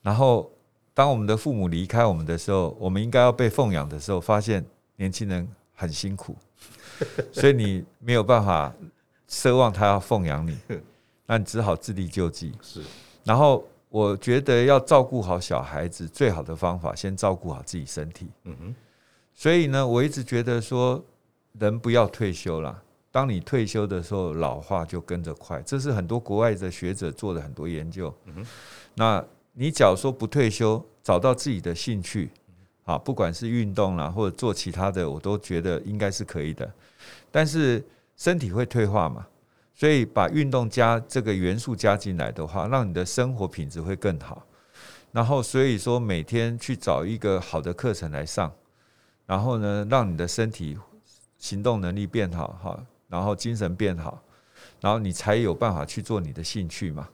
然后当我们的父母离开我们的时候，我们应该要被奉养的时候，发现年轻人很辛苦。所以你没有办法奢望他要奉养你，那你只好自力救济。是，然后我觉得要照顾好小孩子，最好的方法先照顾好自己身体。嗯哼。所以呢，我一直觉得说，人不要退休了。当你退休的时候，老化就跟着快。这是很多国外的学者做的很多研究。嗯哼。那你假如说不退休，找到自己的兴趣。啊，不管是运动啦，或者做其他的，我都觉得应该是可以的。但是身体会退化嘛，所以把运动加这个元素加进来的话，让你的生活品质会更好。然后所以说每天去找一个好的课程来上，然后呢，让你的身体行动能力变好哈，然后精神变好，然后你才有办法去做你的兴趣嘛。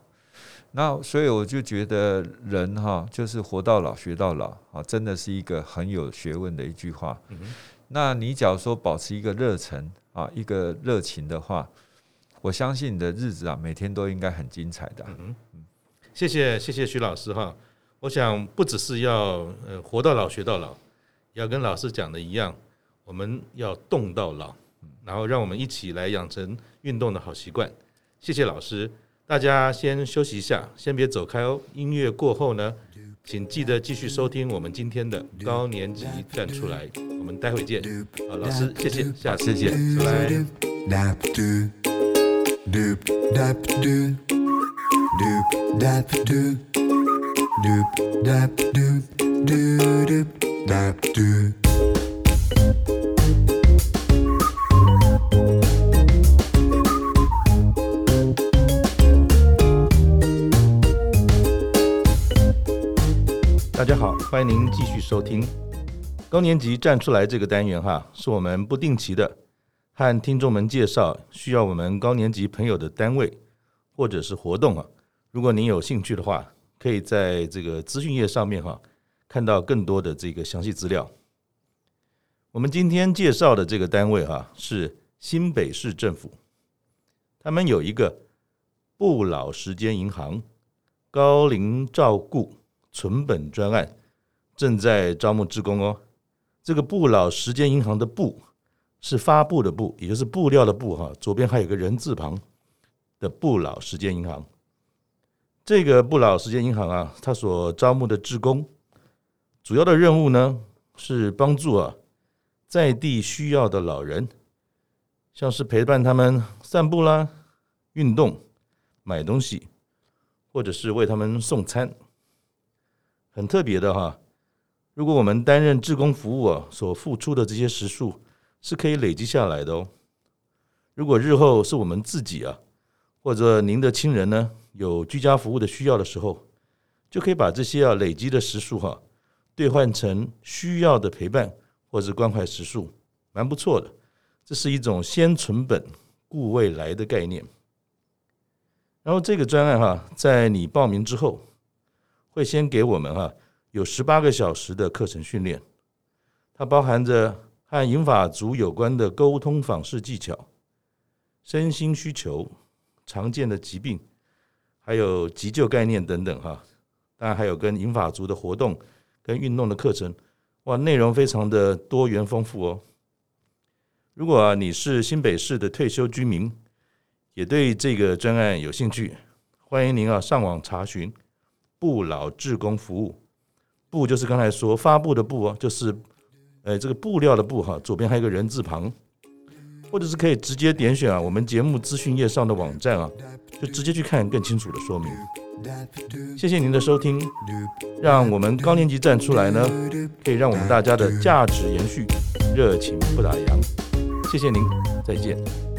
那所以我就觉得人哈，就是活到老学到老啊，真的是一个很有学问的一句话。那你假如说保持一个热忱啊，一个热情的话，我相信你的日子啊，每天都应该很精彩的。嗯，谢谢谢谢徐老师哈。我想不只是要呃活到老学到老，要跟老师讲的一样，我们要动到老，然后让我们一起来养成运动的好习惯。谢谢老师。大家先休息一下，先别走开哦。音乐过后呢，请记得继续收听我们今天的高年级站出来。我们待会见。好，老师，谢谢，下次见，拜拜。Doop dap doop doop dap doop doop dap doop doop dap doop。大家好，欢迎您继续收听高年级站出来这个单元哈，是我们不定期的。和听众们介绍需要我们高年级朋友的单位或者是活动啊。如果您有兴趣的话，可以在这个资讯页上面哈看到更多的这个详细资料。我们今天介绍的这个单位哈是新北市政府，他们有一个不老时间银行高龄照顾。存本专案正在招募职工哦。这个不老时间银行的“不”是发布的“布”，也就是布料的“布”哈。左边还有个人字旁的“不老时间银行”。这个不老时间银行啊，它所招募的志工主要的任务呢，是帮助啊在地需要的老人，像是陪伴他们散步啦、运动、买东西，或者是为他们送餐。很特别的哈，如果我们担任志工服务啊，所付出的这些时数是可以累积下来的哦。如果日后是我们自己啊，或者您的亲人呢，有居家服务的需要的时候，就可以把这些啊累积的时数哈，兑换成需要的陪伴或者关怀时数，蛮不错的。这是一种先存本顾未来的概念。然后这个专案哈，在你报名之后。会先给我们哈有十八个小时的课程训练，它包含着和银发族有关的沟通访视技巧、身心需求、常见的疾病，还有急救概念等等哈。当然还有跟银发族的活动跟运动的课程，哇，内容非常的多元丰富哦。如果你是新北市的退休居民，也对这个专案有兴趣，欢迎您啊上网查询。不老志工服务，布就是刚才说发布的布哦，就是，诶这个布料的布哈左边还有个人字旁或者是可以直接点选啊我们节目资讯页上的网站啊就直接去看更清楚的说明。谢谢您的收听让我们高年级站出来呢可以让我们大家的价值延续热情不打烊。谢谢您再见。